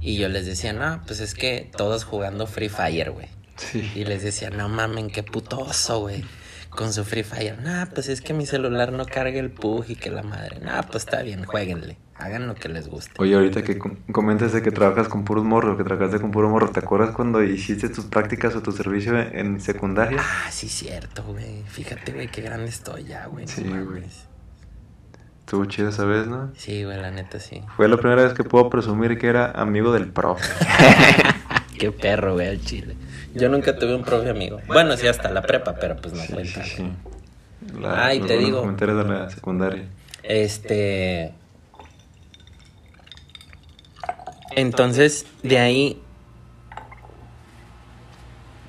Y yo les decía, no, pues es que todos jugando Free Fire, güey. Sí. Y les decía, no mamen, qué puto oso, güey. Con su Free Fire. Nah, pues es que mi celular no carga el Pug y que la madre. Nah, pues está bien, jueguenle. Hagan lo que les guste. Oye, ahorita que com- comentas de que trabajas con puros morros, que trabajaste con puro morro, ¿te acuerdas cuando hiciste tus prácticas o tu servicio en, secundaria? Ah, sí, cierto, güey. Fíjate, güey, qué grande estoy ya, güey. Sí, güey. Estuvo chido esa vez, ¿no? Sí, güey, la neta sí. Fue la primera vez que puedo presumir que era amigo del profe. Qué perro, güey, al chile. Yo nunca tuve un profe amigo. Bueno, sí, hasta la prepa, pero pues no Sí, cuenta. sí, güey. sí. La- Ay, te digo. comentarios de la secundaria. Este. Entonces, de ahí.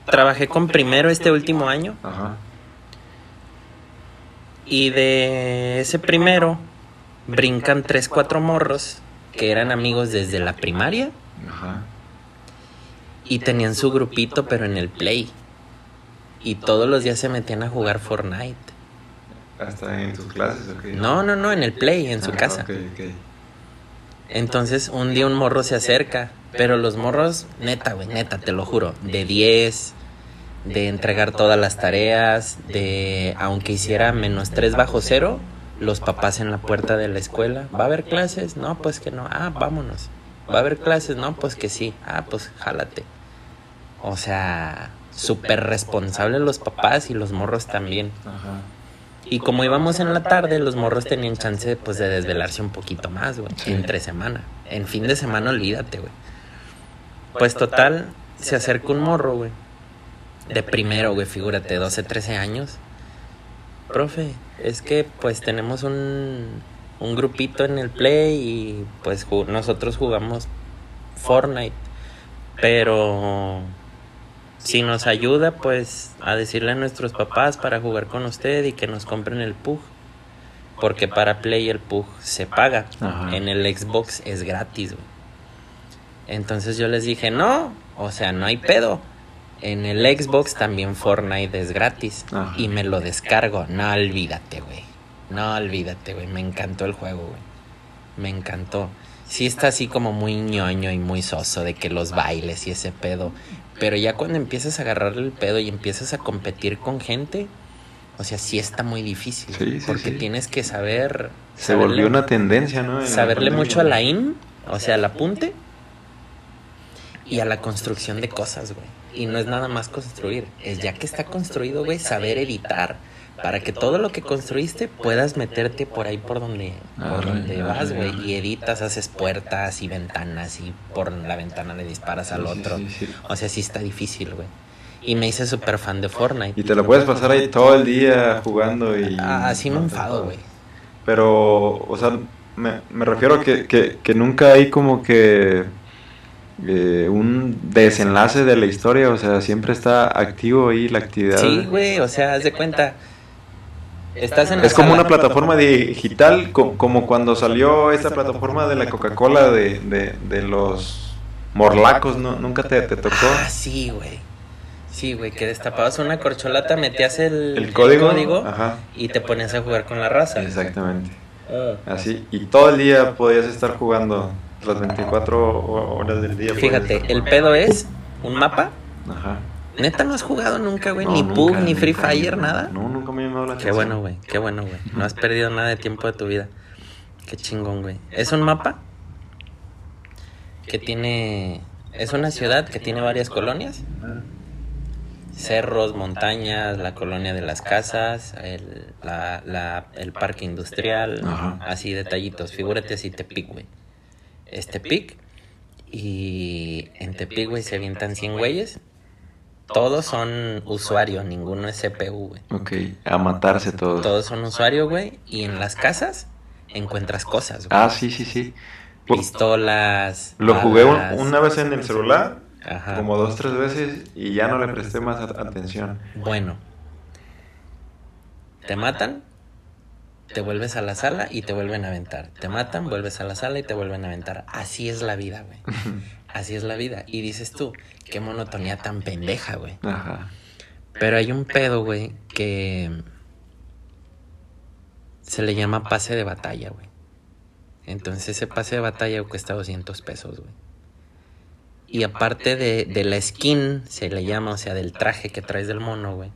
Trabajé con primero este último año. Ajá. Y de ese primero brincan tres, cuatro morros que eran amigos desde la primaria Ajá. y tenían su grupito, pero en el play. Y todos los días se metían a jugar Fortnite. ¿Hasta en tus clases o qué? No, no, no, en el play, en su Ah, casa. Entonces un día un morro se acerca, pero los morros, neta, güey, neta, te lo juro, de 10, de entregar todas las tareas, de aunque hiciera menos 3 bajo cero, los papás en la puerta de la escuela, ¿va a haber clases? No, pues que no, ah, vámonos. ¿Va a haber clases? No, pues que sí, ah, pues jálate. O sea, súper responsables los papás y los morros también. Ajá. Y como íbamos en la tarde, los morros tenían chance pues de desvelarse un poquito más, güey. Sí. Entre semana. En fin de semana, olvídate, güey. Pues total, se acerca un morro, güey. De primero, güey, figúrate, 12, 13 años. Profe, es que pues tenemos un, un grupito en el play y pues nosotros jugamos Fortnite. Pero si nos ayuda, pues a decirle a nuestros papás para jugar con usted y que nos compren el PUG. Porque para Play el PUG se paga. Ajá. En el Xbox es gratis, güey. Entonces yo les dije, no, o sea, no hay pedo. En el Xbox también Fortnite es gratis. Ajá. Y me lo descargo. No olvídate, güey. No olvídate, güey. Me encantó el juego, güey. Me encantó. Sí está así como muy ñoño y muy soso de que los bailes y ese pedo. Pero ya cuando empiezas a agarrarle el pedo y empiezas a competir con gente, o sea, sí está muy difícil. Sí, sí, porque sí. tienes que saber... Se saberle- volvió una tendencia, ¿no? En saberle mucho a la IM, o sea, al apunte, y a la construcción de cosas, güey. Y no es nada más construir, es ya que está construido, güey, saber editar. Para que todo lo que construiste puedas meterte por ahí por donde, por Arre, donde vas, güey. Y editas, haces puertas y ventanas y por la ventana le disparas al sí, otro. sí, sí. O sea, sí está difícil, güey. Y me hice súper fan de Fortnite. Y te lo puedes pasar ahí todo el día jugando y... Ah, así me enfado, güey. Pero, o sea, me, me refiero a que, que, que nunca hay como que eh, un desenlace de la historia, o sea, siempre está activo ahí la actividad. Sí, güey, o sea, haz de cuenta. Estás en la Es como una plataforma digital, co- como cuando salió esta plataforma de la Coca-Cola de, de, de los morlacos, ¿no? ¿Nunca te, te tocó? Ah, sí, güey. Sí, güey, que destapabas una corcholata, metías el, El código. código Ajá, y te ponías a jugar con la raza. exactamente. Ah. Así, y todo el día podías estar jugando las 24 ho- horas del día. podías Fíjate, el pedo es un mapa. Ajá. Neta, no has jugado nunca, güey, No, ni nunca, PUG, ni Free nunca, Fire, nunca. nada. No, ha llamado la Qué atención. bueno, güey, qué bueno, güey. No has perdido nada de tiempo de tu vida. Qué chingón, güey. Es un mapa que tiene... Es una ciudad que tiene varias colonias. Cerros, montañas, la colonia de las casas, el, la- la- el parque industrial, Ajá. así detallitos. Figúrate así Tepic, güey. Es Tepic y en Tepic, güey, se avientan 100 güeyes. Todos son usuarios, ninguno es CPU, güey. Ok, a matarse todos. Todos son usuarios, güey. Y en las casas encuentras cosas, güey. Ah, sí, sí, sí. Pistolas. Lo jugué una vez en el celular, Ajá. como dos, tres veces, y ya no le presté más atención. Bueno. Te matan, te vuelves a la sala y te vuelven a aventar. Te matan, vuelves a la sala y te vuelven a aventar. Así es la vida, güey. Así es la vida. Y dices tú, qué monotonía tan pendeja, güey. Ajá. Pero hay un pedo, güey, que se le llama pase de batalla, güey. Entonces ese pase de batalla cuesta 200 pesos, güey. Y aparte de, de la skin, se le llama, o sea, del traje que traes del mono, güey.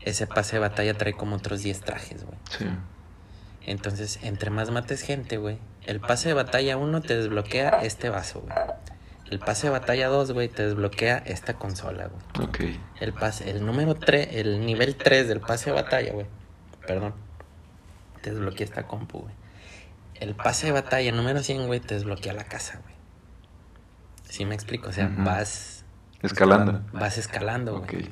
Ese pase de batalla trae como otros 10 trajes, güey. Sí. Entonces, entre más mates gente, güey. El pase de batalla 1 te desbloquea este vaso, güey. El pase de batalla 2, güey, te desbloquea esta consola, güey. Ok. El pase, el número 3, el nivel 3 del pase de batalla, güey. Perdón. Te desbloquea esta compu, güey. El pase de batalla número 100, güey, te desbloquea la casa, güey. ¿Sí me explico? O sea, vas Escalando. vas escalando, Ok. güey.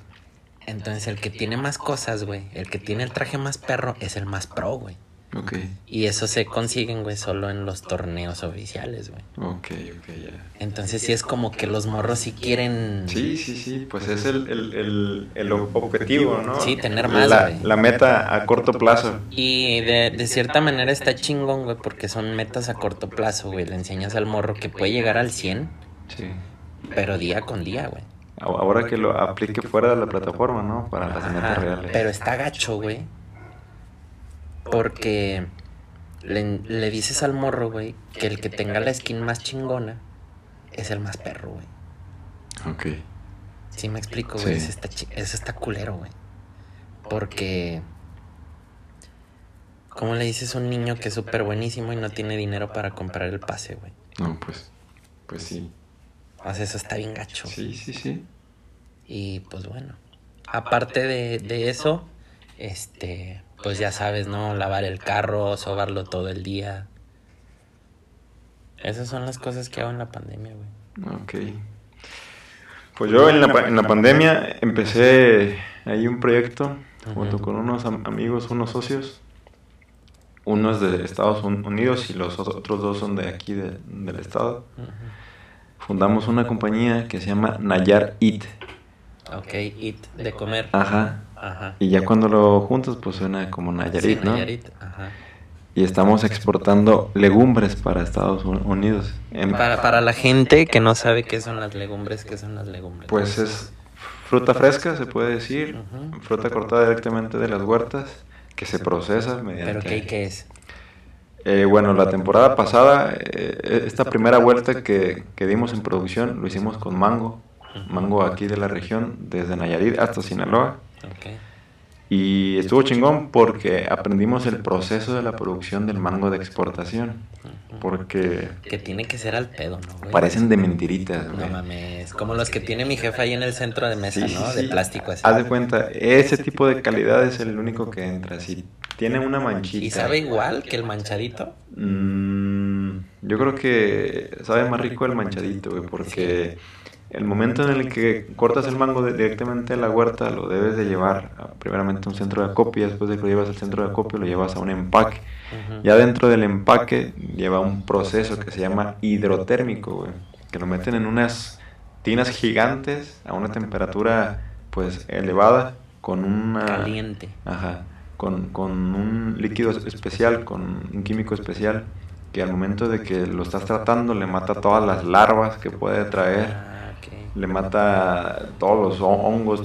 Entonces, el que tiene más cosas, güey, el que tiene el traje más perro es el más pro, güey. Ok. Y eso se consiguen, güey, solo en los torneos oficiales, güey. Ok, ok, ya. Entonces, sí es como que los morros sí quieren Sí, sí, sí, pues es el, el, el, el objetivo, ¿no? Sí, tener más, La, güey. la meta a corto plazo. Y de, de cierta manera está chingón, güey, porque son metas a corto plazo, güey. Le enseñas al morro que puede llegar al 100, Sí. pero día con día, güey. Ahora que lo aplique fuera de la plataforma, ¿no? Para las metas reales. Pero está gacho, güey. Porque le, le dices al morro, güey, que el que tenga la skin más chingona es el más perro, güey. Ok. Sí me explico, güey. Sí. Eso, eso está culero, güey. Porque... ¿Cómo le dices a un niño que es súper buenísimo y no tiene dinero para comprar el pase, güey? No, pues, pues sí. O sea, eso está bien gacho. Sí, sí, sí. Y pues bueno, aparte de, de eso, este, pues ya sabes, ¿no? Lavar el carro, sobarlo todo el día. Esas son las cosas que hago en la pandemia, güey. Ok. Pues yo en la, pa- en la pandemia empecé ahí un proyecto junto con unos am- amigos, unos socios. Uno es de Estados Un- Unidos y los ot- otros dos son de aquí de- del estado. Fundamos una compañía que se llama Nayar Eat. Ok, eat, de comer. Ajá. Ajá. Y ya cuando lo juntas, pues suena como Nayarit, Sí, ¿no? Nayarit, ajá. Y estamos exportando legumbres para Estados Un- Unidos. En- Para, para la gente que no sabe qué son las legumbres, ¿qué son las legumbres? Pues es fruta fresca, se puede decir. Fruta cortada directamente de las huertas, que se procesa mediante... ¿Pero qué, qué es? Eh, bueno, la temporada pasada, eh, esta primera vuelta que, que dimos en producción, lo hicimos con mango. Mango aquí de la región, desde Nayarit hasta Sinaloa. Y estuvo chingón porque aprendimos el proceso de la producción del mango de exportación. Porque Que tiene que ser al pedo, ¿no, güey? parecen de mentiritas, No güey. mames, como los que tiene mi jefa ahí en el centro de mesa, Sí, ¿no? sí, De plástico así. Haz de cuenta, ese tipo de calidad es el único que entra. Si tiene una manchita. ¿Y sabe igual que el manchadito? Mm, yo creo que sabe más rico el manchadito, güey, porque el momento en el que cortas el mango de- directamente de la huerta, lo debes de llevar a- primeramente a un centro de acopio, y después de que lo llevas al centro de acopio, lo llevas a un empaque. Ya dentro del empaque lleva un proceso que se llama hidrotérmico, güey, que lo meten en unas tinas gigantes a una temperatura pues elevada con una Caliente. Ajá, con, con un líquido especial, con un químico especial que al momento de que lo estás tratando le mata todas las larvas que puede traer, Le mata todos los hon- hongos,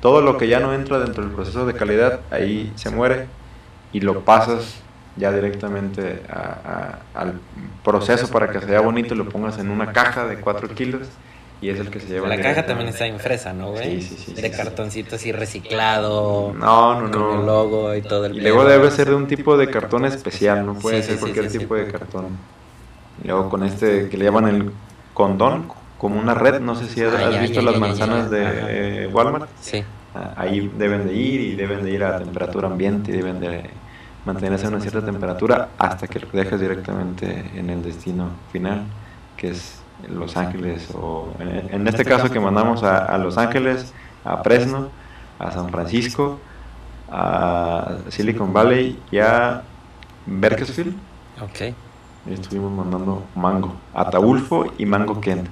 todo lo que ya no entra dentro del proceso de calidad, ahí se muere y lo pasas ya directamente a- a- al proceso para que se vea bonito y lo pongas en una caja de 4 kilos y es el que se lleva. La caja también está en fresa, ¿no, güey? Sí, sí, sí, De sí, cartoncito así reciclado. No, no, Con el no. logo y todo el Y luego debe ser de un tipo de cartón especial, no puede Sí, ser sí, cualquier tipo sí. de cartón. Y luego con este que le llaman el condón, como una red, no sé si has, Ah, has ya, visto ya, las ya, manzanas ya. de eh, Walmart. Sí. Ah, Ahí deben de ir y deben de ir a temperatura ambiente y deben de mantenerse a una cierta temperatura hasta que lo dejas directamente en el destino final, que es Los Ángeles o en, en este caso que mandamos a, a Los Ángeles, a Fresno, a San Francisco, a Silicon Valley y a Bakersfield. Ok. Y estuvimos mandando mango, Ataulfo y Mango Kent.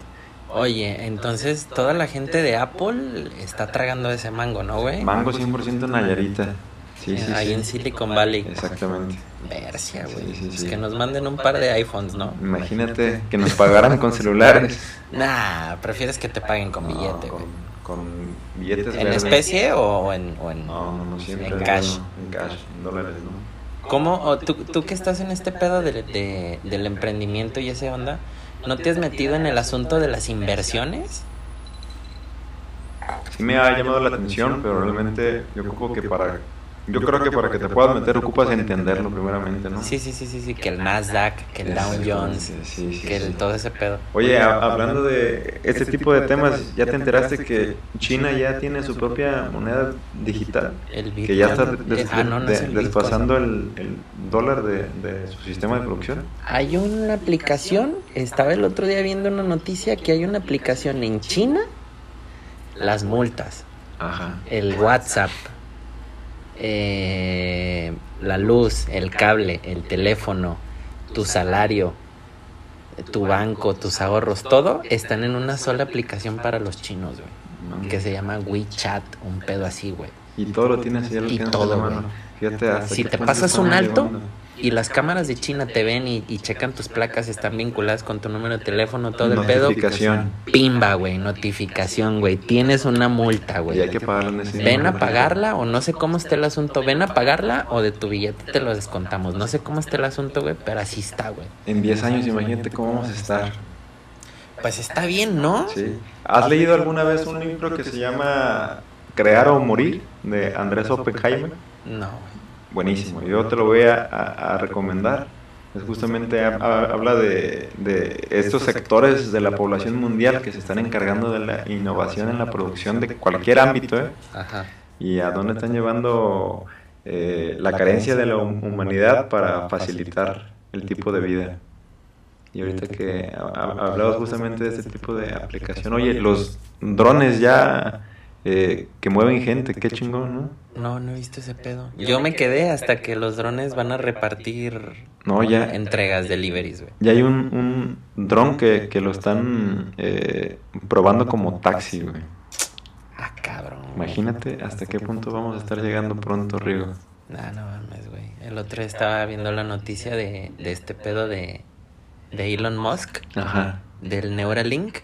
Oye, entonces toda la gente de Apple está tragando ese mango, ¿no, güey? Mango 100% Nayarita. Sí, sí, Ahí sí. en Silicon Valley. Exactamente. Versia, güey. Pues que nos manden un par de iPhones, ¿no? Imagínate que nos pagaran con celulares. Nah, prefieres que te paguen con billete, No, güey. con, con billetes ¿En verdes. especie o en, o en, No, no, siempre. en cash? no, en cash, en dólares, ¿no? ¿Cómo, o tú, tú que estás en este pedo de, de- del emprendimiento y ese onda, ¿no te has metido en el asunto de las inversiones? Sí me ha llamado la atención, pero realmente yo ocupo que para... Yo creo que para que te puedas meter ocupas entenderlo primeramente, ¿no? Sí, sí, sí, sí, sí, que el Nasdaq, que el Dow Jones, Sí, sí, que el, todo ese pedo. Oye, a- hablando de este tipo de temas, ¿ya te enteraste que China ya tiene su propia moneda digital? El Que ya está Bitcoin. des- Eh, ah, no, no de- es el Bitcoin. desfasando el, el dólar de, de su sistema de producción. Hay una aplicación, estaba el otro día viendo una noticia que hay una aplicación en China, las multas, Ajá. el WhatsApp, eh, la luz, el cable, el teléfono, tu salario, tu banco, tus ahorros, todo están en una sola aplicación para los chinos, güey. Que se llama WeChat, un pedo así, güey. Y todo lo tienes ahí Y todo, güey. Fíjate hasta Si te pasas un alto. Y las cámaras de China te ven y, y checan tus placas, están vinculadas con tu número de teléfono, todo el pedo. Notificación. Pimba, güey, notificación, güey. Tienes una multa, Y güey. hay que pagarla en Ven a pagarla o no sé cómo esté el asunto. Ven a pagarla o de tu billete te lo descontamos. No sé cómo esté el asunto, güey, pero así está, güey. En 10 años, imagínate cómo vamos a estar. Pues está bien, ¿no? Sí. ¿Has leído alguna vez un libro que se llama Crear o Morir de Andrés Oppenheimer? No, güey. Buenísimo. Yo te lo voy a, a- a recomendar. Es justamente ha- ha- habla de, de estos sectores de la población mundial que se están encargando de la innovación en la producción de cualquier ámbito, ¿eh? Ajá. y a dónde están llevando eh, la carencia de la hum- humanidad para facilitar el tipo de vida. Y ahorita que ha- ha- hablabas justamente de este tipo de aplicación, oye, los drones ya eh, que mueven gente, qué chingón, ¿no? No, no he visto ese pedo. Yo me quedé hasta que los drones van a repartir No, ya, entregas, deliveries, güey. ya hay un, un dron que, que lo están eh, probando como taxi, güey. Ah, cabrón. Imagínate hasta qué punto vamos a estar llegando pronto, Rigo. No, no mames, güey. El otro día estaba viendo la noticia de, de este pedo de, de Elon Musk, Ajá. Del Neuralink.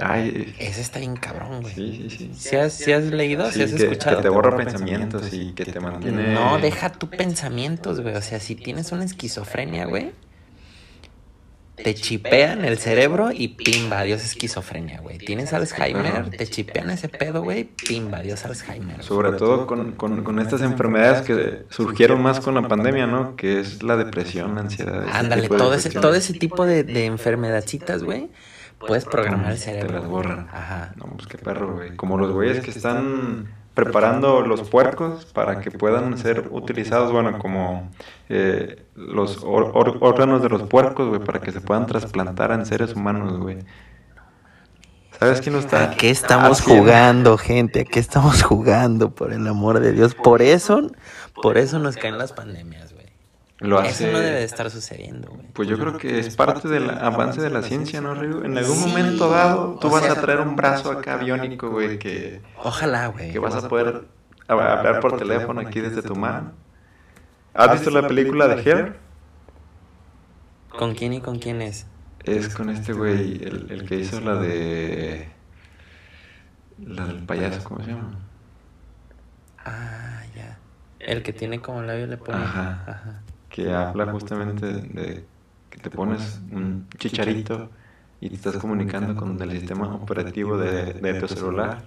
Ay, Ese está bien cabrón, güey. sí, sí, sí. ¿Sí has, sí has leído? ¿Sí, Sí, has que, escuchado? que te borra pensamientos y que te mantiene... No, deja tu pensamientos, güey. O sea, si tienes una esquizofrenia, güey, te chipean el cerebro y pimba, adiós esquizofrenia, güey. Tienes Alzheimer, te chipean ese pedo, güey, pimba, adiós Alzheimer. Sobre todo con, con, con estas enfermedades que surgieron más con la pandemia, ¿no? Que es la depresión, la ansiedad. Ándale, todo ese, todo ese tipo de, de enfermedadcitas, güey, puedes programar el Te cerebro. las borran. Ajá. No, pues qué perro, güey. Como los güeyes que están preparando los puercos para que puedan ser utilizados, bueno, como eh, los órganos de los puercos, güey, para que se puedan trasplantar en seres humanos, güey. ¿Sabes quién no está? ¿A qué estamos haciendo? jugando, gente? ¿A qué estamos jugando? Por el amor de Dios. Por eso, por eso nos caen las pandemias, güey. Lo Eso hace. no debe de estar sucediendo, güey. Pues yo creo que es parte del avance de la ciencia, ¿no, Rigo? En algún momento dado, tú vas a traer un brazo acá biónico, güey, que, Ojalá, güey. que vas a poder hablar por teléfono aquí desde tu mano. ¿Has visto la película de Hair? ¿Con quién y con quién es? Es con este güey, el, el que hizo la de... La del payaso, ¿cómo se llama? Ah, ya. El que tiene como labio le pone. Ajá. Ajá. Que habla justamente de que te pones un chicharito y te estás comunicando con el sistema operativo de, de tu celular.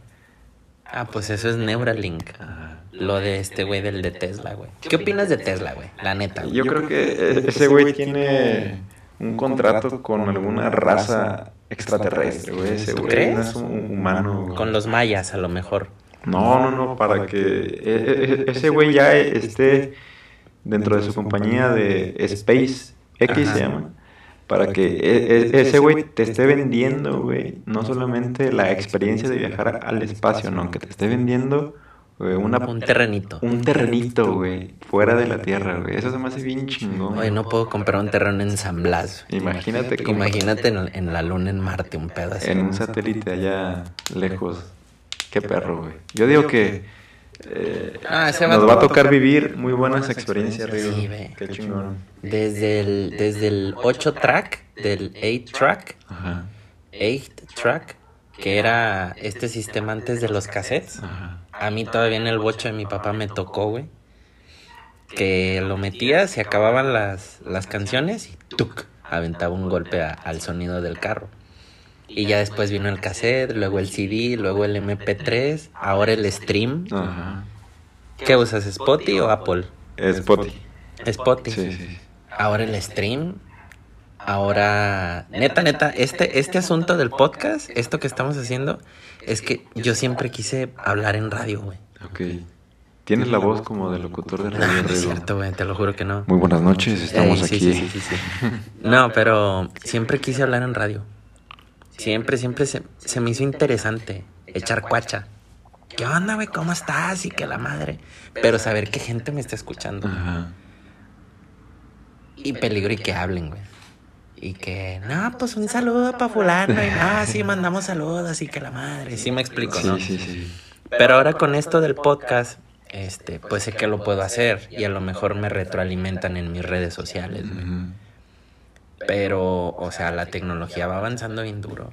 Ah, pues eso es Neuralink. Ajá. Lo de este güey del de Tesla, güey. ¿Qué opinas de Tesla, güey? La neta. güey. Yo creo que e- ese güey tiene un contrato con alguna raza extraterrestre, güey. Ese ¿Tú güey crees? no es un humano. Con los mayas, a lo mejor. No, no, no, para que e- e- ese güey ya esté dentro de su compañía de Space X Ajá. se llama. Para que e- e- ese güey te esté vendiendo, güey, no solamente la experiencia de viajar al espacio, no, que te esté vendiendo güey, una, Un terrenito. un terrenito, güey, fuera de la Tierra, güey. Eso se me hace bien chingón. Oye, no puedo comprar un terreno en San Blas. Imagínate cómo- Imagínate en, en la luna, en Marte, un pedo así. en un satélite allá lejos. Qué perro, güey. Yo digo que eh, Ah, ese nos va a tocar vivir muy buenas experiencias, Rigo. Sí. Qué chingón. Desde el, desde el 8 track, del 8 track, Ajá. 8 track, que era este sistema antes de los cassettes. Ajá. A mí todavía en el bocho de mi papá me tocó, güey. Que lo metía, se acababan las, las canciones y ¡tuc! aventaba un golpe a- al sonido del carro. Y ya después vino el cassette, luego el CD, luego el MP3, ahora el stream. Ajá. ¿Qué usas, Spotify o Apple? Spotify. Spotify. Sí, sí. Ahora el stream. Ahora, neta, neta, este, este asunto del podcast, esto que estamos haciendo, es que yo siempre quise hablar en radio, güey. Ok. Tienes la voz como de locutor de No, radio, no es Rigo. cierto, güey, te lo juro que no. Muy buenas noches, estamos Ey, sí, aquí. sí, sí, sí, sí. No, pero siempre quise hablar en radio. Siempre, siempre se, se me hizo interesante echar cuacha. ¿Qué onda, güey? ¿Cómo estás? Y que la madre. Pero saber que gente me está escuchando. Ajá. Y peligro y que hablen, güey. Y que, no, pues un saludo para fulano. Y no, sí, mandamos saludos y que la madre. Sí me explico, ¿no? Sí, sí, sí. Pero ahora con esto del podcast, este, pues sé que lo puedo hacer. Y a lo mejor me retroalimentan en mis redes sociales, güey. Pero, o sea, la tecnología va avanzando bien duro.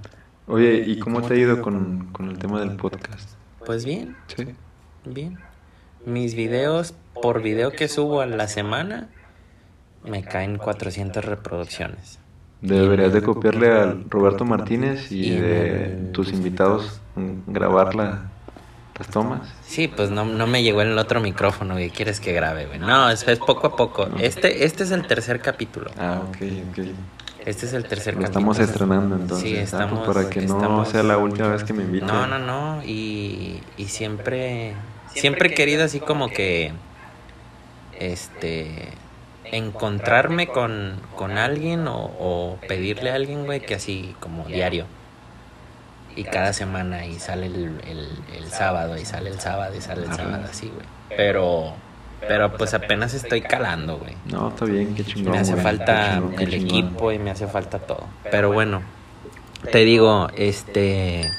Oye, ¿y cómo te ha ido con, con el tema del podcast? Pues bien, Sí. bien. Mis videos, por video que subo a la semana, me caen 400 reproducciones. Deberías de copiarle al Roberto Martínez y Y de tus invitados mm, grabar la- las tomas. Sí, pues no, no me llegó el otro micrófono que quieres que grabe, güey. No, es, es poco a poco. Este, este es el tercer capítulo. Ah, ok, ok. Este es el tercer Lo capítulo. estamos estrenando entonces. Sí, ah, pues estamos. para que no estamos- sea la última vez que me inviten. No, no, no. Y, y siempre, siempre he querido así como que, este, encontrarme con, con alguien o, o pedirle a alguien, güey, que así como diario. Y cada semana y sale el, el, el sábado y sale el sábado y sale el Ajá. sábado así, güey. Pero, pero pues apenas estoy calando, güey. No, está bien, qué chingón. Me hace güey, falta chingón, el equipo y me hace falta todo. Pero bueno, te digo, este.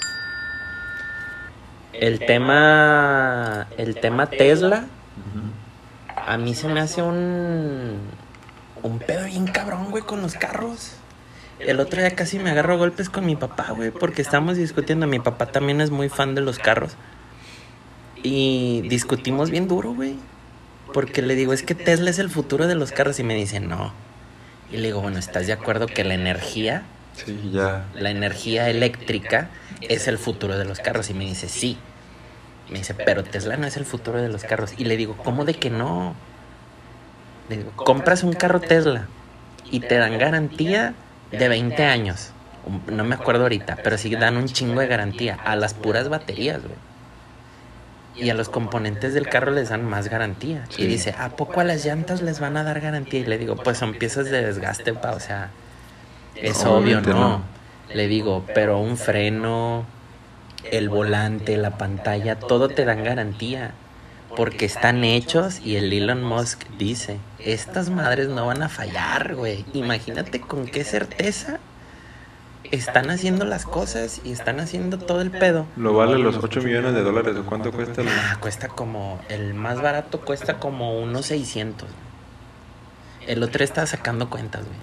El tema. El tema Tesla. A mí se me hace un. Un pedo bien cabrón, güey, con los carros. El otro día casi me agarro golpes con mi papá, güey, porque estábamos discutiendo. Mi papá también es muy fan de los carros. Y discutimos bien duro, güey. Porque le digo, es que Tesla es el futuro de los carros. Y me dice, no. Y le digo, bueno, ¿estás de acuerdo que la energía, Sí, ya. la energía eléctrica es el futuro de los carros? Y me dice, sí. Me dice, pero Tesla no es el futuro de los carros. Y le digo, ¿cómo de que no? Le digo, compras un carro Tesla y te dan garantía de 20 años. No me acuerdo ahorita, pero sí dan un chingo de garantía a las puras baterías, güey. Y a los componentes del carro les dan más garantía. Sí. Y dice, ¿a poco a las llantas les van a dar garantía? Y le digo, pues son piezas de desgaste, pa, o sea, es obvio, ¿no? no. Le digo, pero un freno, el volante, la pantalla, todo te dan garantía. Porque están hechos y el Elon Musk dice, estas madres no van a fallar, güey. Imagínate con qué certeza están haciendo las cosas y están haciendo todo el pedo. Lo vale los 8 millones de dólares. ¿O cuánto cuesta? el- Ah, cuesta como, el más barato cuesta como unos 600. El otro está sacando cuentas, güey.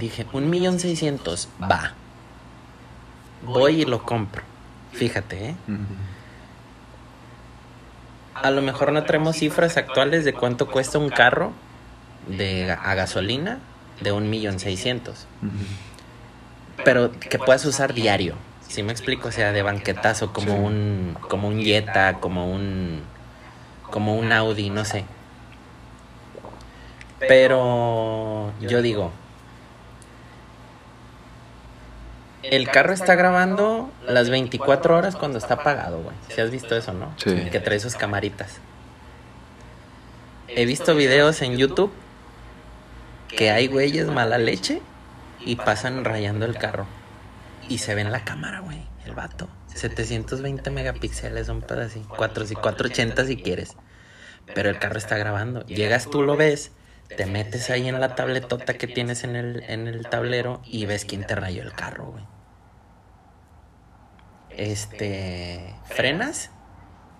Dije, un millón seiscientos, va. Voy y lo compro. Fíjate, ¿eh? Ujú. A lo mejor no traemos cifras actuales de cuánto cuesta un carro de a gasolina de un millón seiscientos. Pero que puedas usar diario. Si me explico, o sea, de banquetazo, como Sí. un, como un Jetta, como un, como un Audi, no sé. Pero yo digo, el carro está grabando las 24 horas cuando está apagado, güey. Si has visto eso, ¿no? Sí. Que trae sus camaritas. He visto videos en YouTube que hay güeyes mala leche y pasan rayando el carro. Y se ve en la cámara, güey, el vato. 720 megapíxeles, un pedacito. 4 y 480 si quieres. Pero el carro está grabando. Llegas tú, lo ves, te metes ahí en la tabletota que tienes en el, en el tablero y ves quién te rayó el carro, güey. Este. Frenas,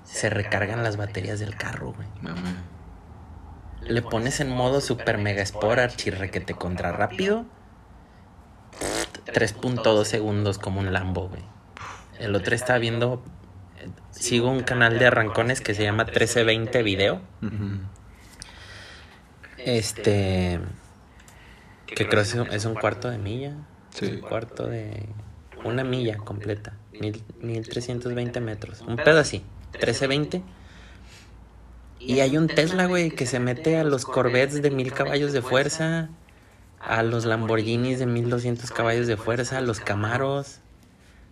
se recargan las baterías del carro, güey. Mame. Le pones en modo super mega sport archirrequete contra rápido. 3.2 segundos como un Lambo, güey. El otro está viendo. eh, Sigo un canal de arrancones que se llama 1320 Video. Ujú. Este. Que creo que es un- es un cuarto de milla. Sí. Un cuarto de. Una milla completa. Mil, 1320 metros. Un pedo así. 1320. Y hay un Tesla, güey, que se mete a los Corvettes de mil caballos de fuerza. A los Lamborghinis de 1200 caballos de fuerza. A los Camaros.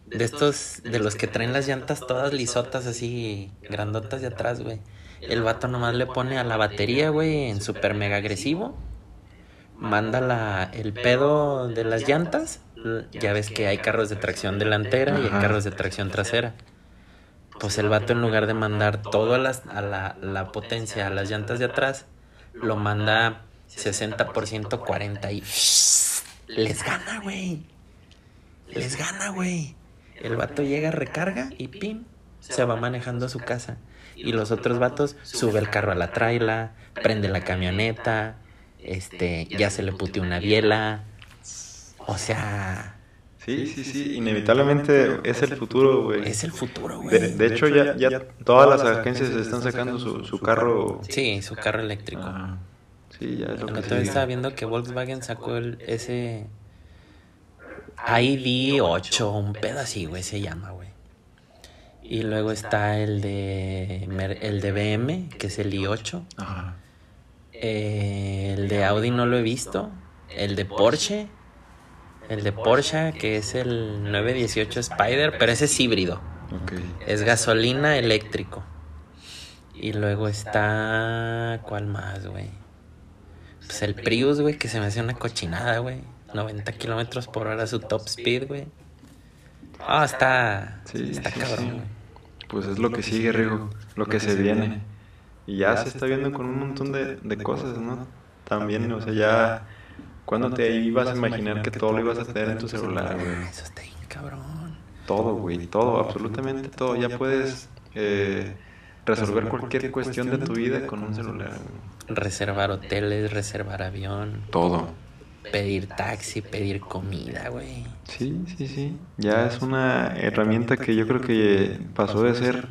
De estos, de los que traen las llantas todas lisotas así, grandotas de atrás, güey. El vato nomás le pone a la batería, güey, en super mega agresivo. Manda la, el pedo de las llantas. Ya ves que hay carros de tracción delantera y hay carros de tracción trasera. Pues el vato en lugar de mandar todo a, las- a la, la potencia a las llantas de atrás, lo manda 60% 40 y les gana, güey. Les gana, güey. El vato llega, recarga y pim, se va manejando a su casa. Y los otros vatos sube el carro a la traila, prende la camioneta, este, ya se le puteó una biela. O sea, Sí, sí, sí. Inevitablemente es el futuro, güey. es el futuro, güey. De, de hecho, ya, ya todas las agencias están sacando su, su carro. Sí, su carro eléctrico. Ah, sí, ya es lo que estaba viendo que Volkswagen sacó el, ese ID8, un pedo así, güey, se llama, güey. Y luego está el de el de BM, que es el i8. Ajá. Eh, el de Audi no lo he visto. El de Porsche. El de Porsche, que es el 918 Spider, pero ese es híbrido. Ok. Es gasolina eléctrico. Y luego está. ¿Cuál más, güey? Pues el Prius, güey, que se me hace una cochinada, güey. 90 kilómetros por hora su top speed, güey. Ah, está. Sí, está sí, cabrón, sí. güey. Pues es lo que sigue, Rigo. Lo que se viene. Y ya se está viendo con un montón de, de cosas, ¿no? También, o sea, ya. ¿Cuándo te ibas a imaginar que todo lo ibas a tener en tu celular, güey? Eso está bien, cabrón. Todo, güey, todo, absolutamente todo. Ya puedes eh, resolver cualquier cuestión de tu vida con un celular. güey. Reservar hoteles, reservar avión, Todo. pedir taxi, pedir comida, güey. Sí, sí, sí. Ya es una herramienta que yo creo que pasó de ser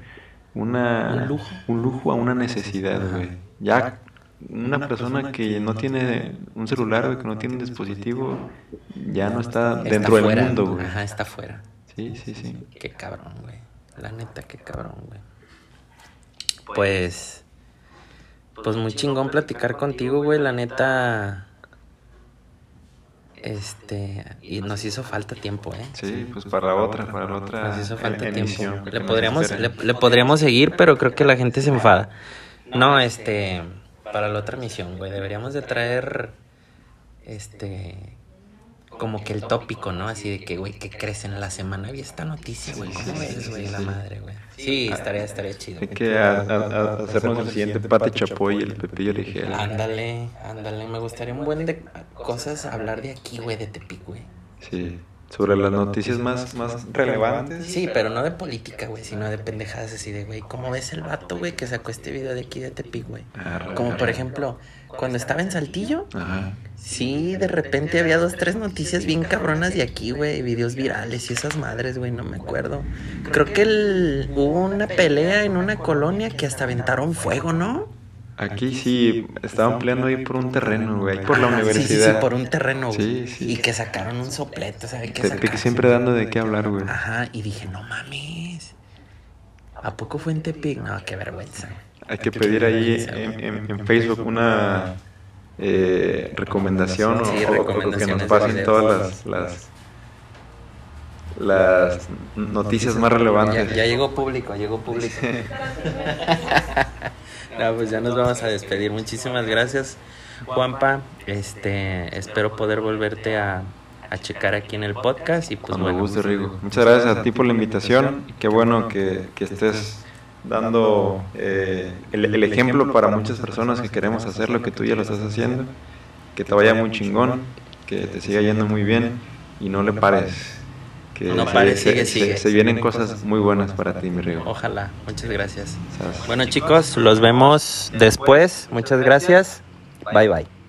una, Un lujo. un lujo a una necesidad, güey. Ya una persona que no tiene un celular, güey, que no tiene un dispositivo, ya no está Está dentro del mundo, güey. Ajá, está fuera. Sí, sí, sí. Qué cabrón, güey. La neta, qué cabrón, güey. Pues. Pues muy chingón platicar contigo, güey. La neta. Este. Y nos hizo falta tiempo, ¿eh? Sí, pues para la otra, para la otra Nos hizo falta tiempo. Le podríamos, le, podríamos seguir, pero creo que la gente se enfada. No, este. Para la otra misión, güey. Deberíamos de traer. Este. como que el tópico, ¿no? Así de que, güey, ¿qué crees en la semana? Había esta noticia, güey. ¿Cómo ves, güey? La madre, güey. Sí, estaría, estaría chido. Hay que a- a- a- hacernos el siguiente Pati Chapoy y el Pepillo Ligero. Ándale, ándale. Me gustaría un buen de cosas hablar de aquí, güey, de Tepic, güey. Sí, sobre las noticias más, más relevantes. Sí, pero no de política, güey, sino de pendejadas así de, güey, ¿cómo ves el vato, güey, que sacó este video de aquí de Tepic, güey? Arre, Como por arre. ejemplo, cuando estaba en Saltillo, Ajá. sí, de repente había dos, tres noticias bien cabronas de aquí, güey, videos virales y esas madres, güey, no me acuerdo. Creo que el- hubo una pelea en una colonia que hasta aventaron fuego, ¿no? Aquí sí, estaban peleando ahí por un terreno, güey, por la universidad. Sí, sí, por un terreno, güey. Sí, sí. Y que sacaron un soplete, ¿sabes qué? Tepic sacaron? siempre dando de qué hablar, güey. Ajá, y dije, no mames. ¿A poco fue en Tepic? No, qué vergüenza. güey. Hay que pedir ahí en, en- en Facebook una eh, recomendación o- Sí, o, o que nos pasen todas las, las, las noticias más Ya, relevantes. ya llegó público, llegó público. no, pues ya nos vamos a despedir. Muchísimas gracias, Juanpa. Este, espero poder volverte a, a checar aquí en el podcast y pues Cuando bueno. guste, Rigo. Muchas gracias a ti por la invitación. Qué bueno que, que estés dando eh, el, el ejemplo para muchas personas que queremos hacer lo que tú ya lo estás haciendo. Que te vaya muy chingón, que te siga yendo muy bien y no le pares. Que No se, sigue, se- sigue. se vienen cosas muy buenas para ti, mi Rigo. Ojalá, muchas gracias. Bueno chicos, los vemos después. Muchas gracias. Bye bye.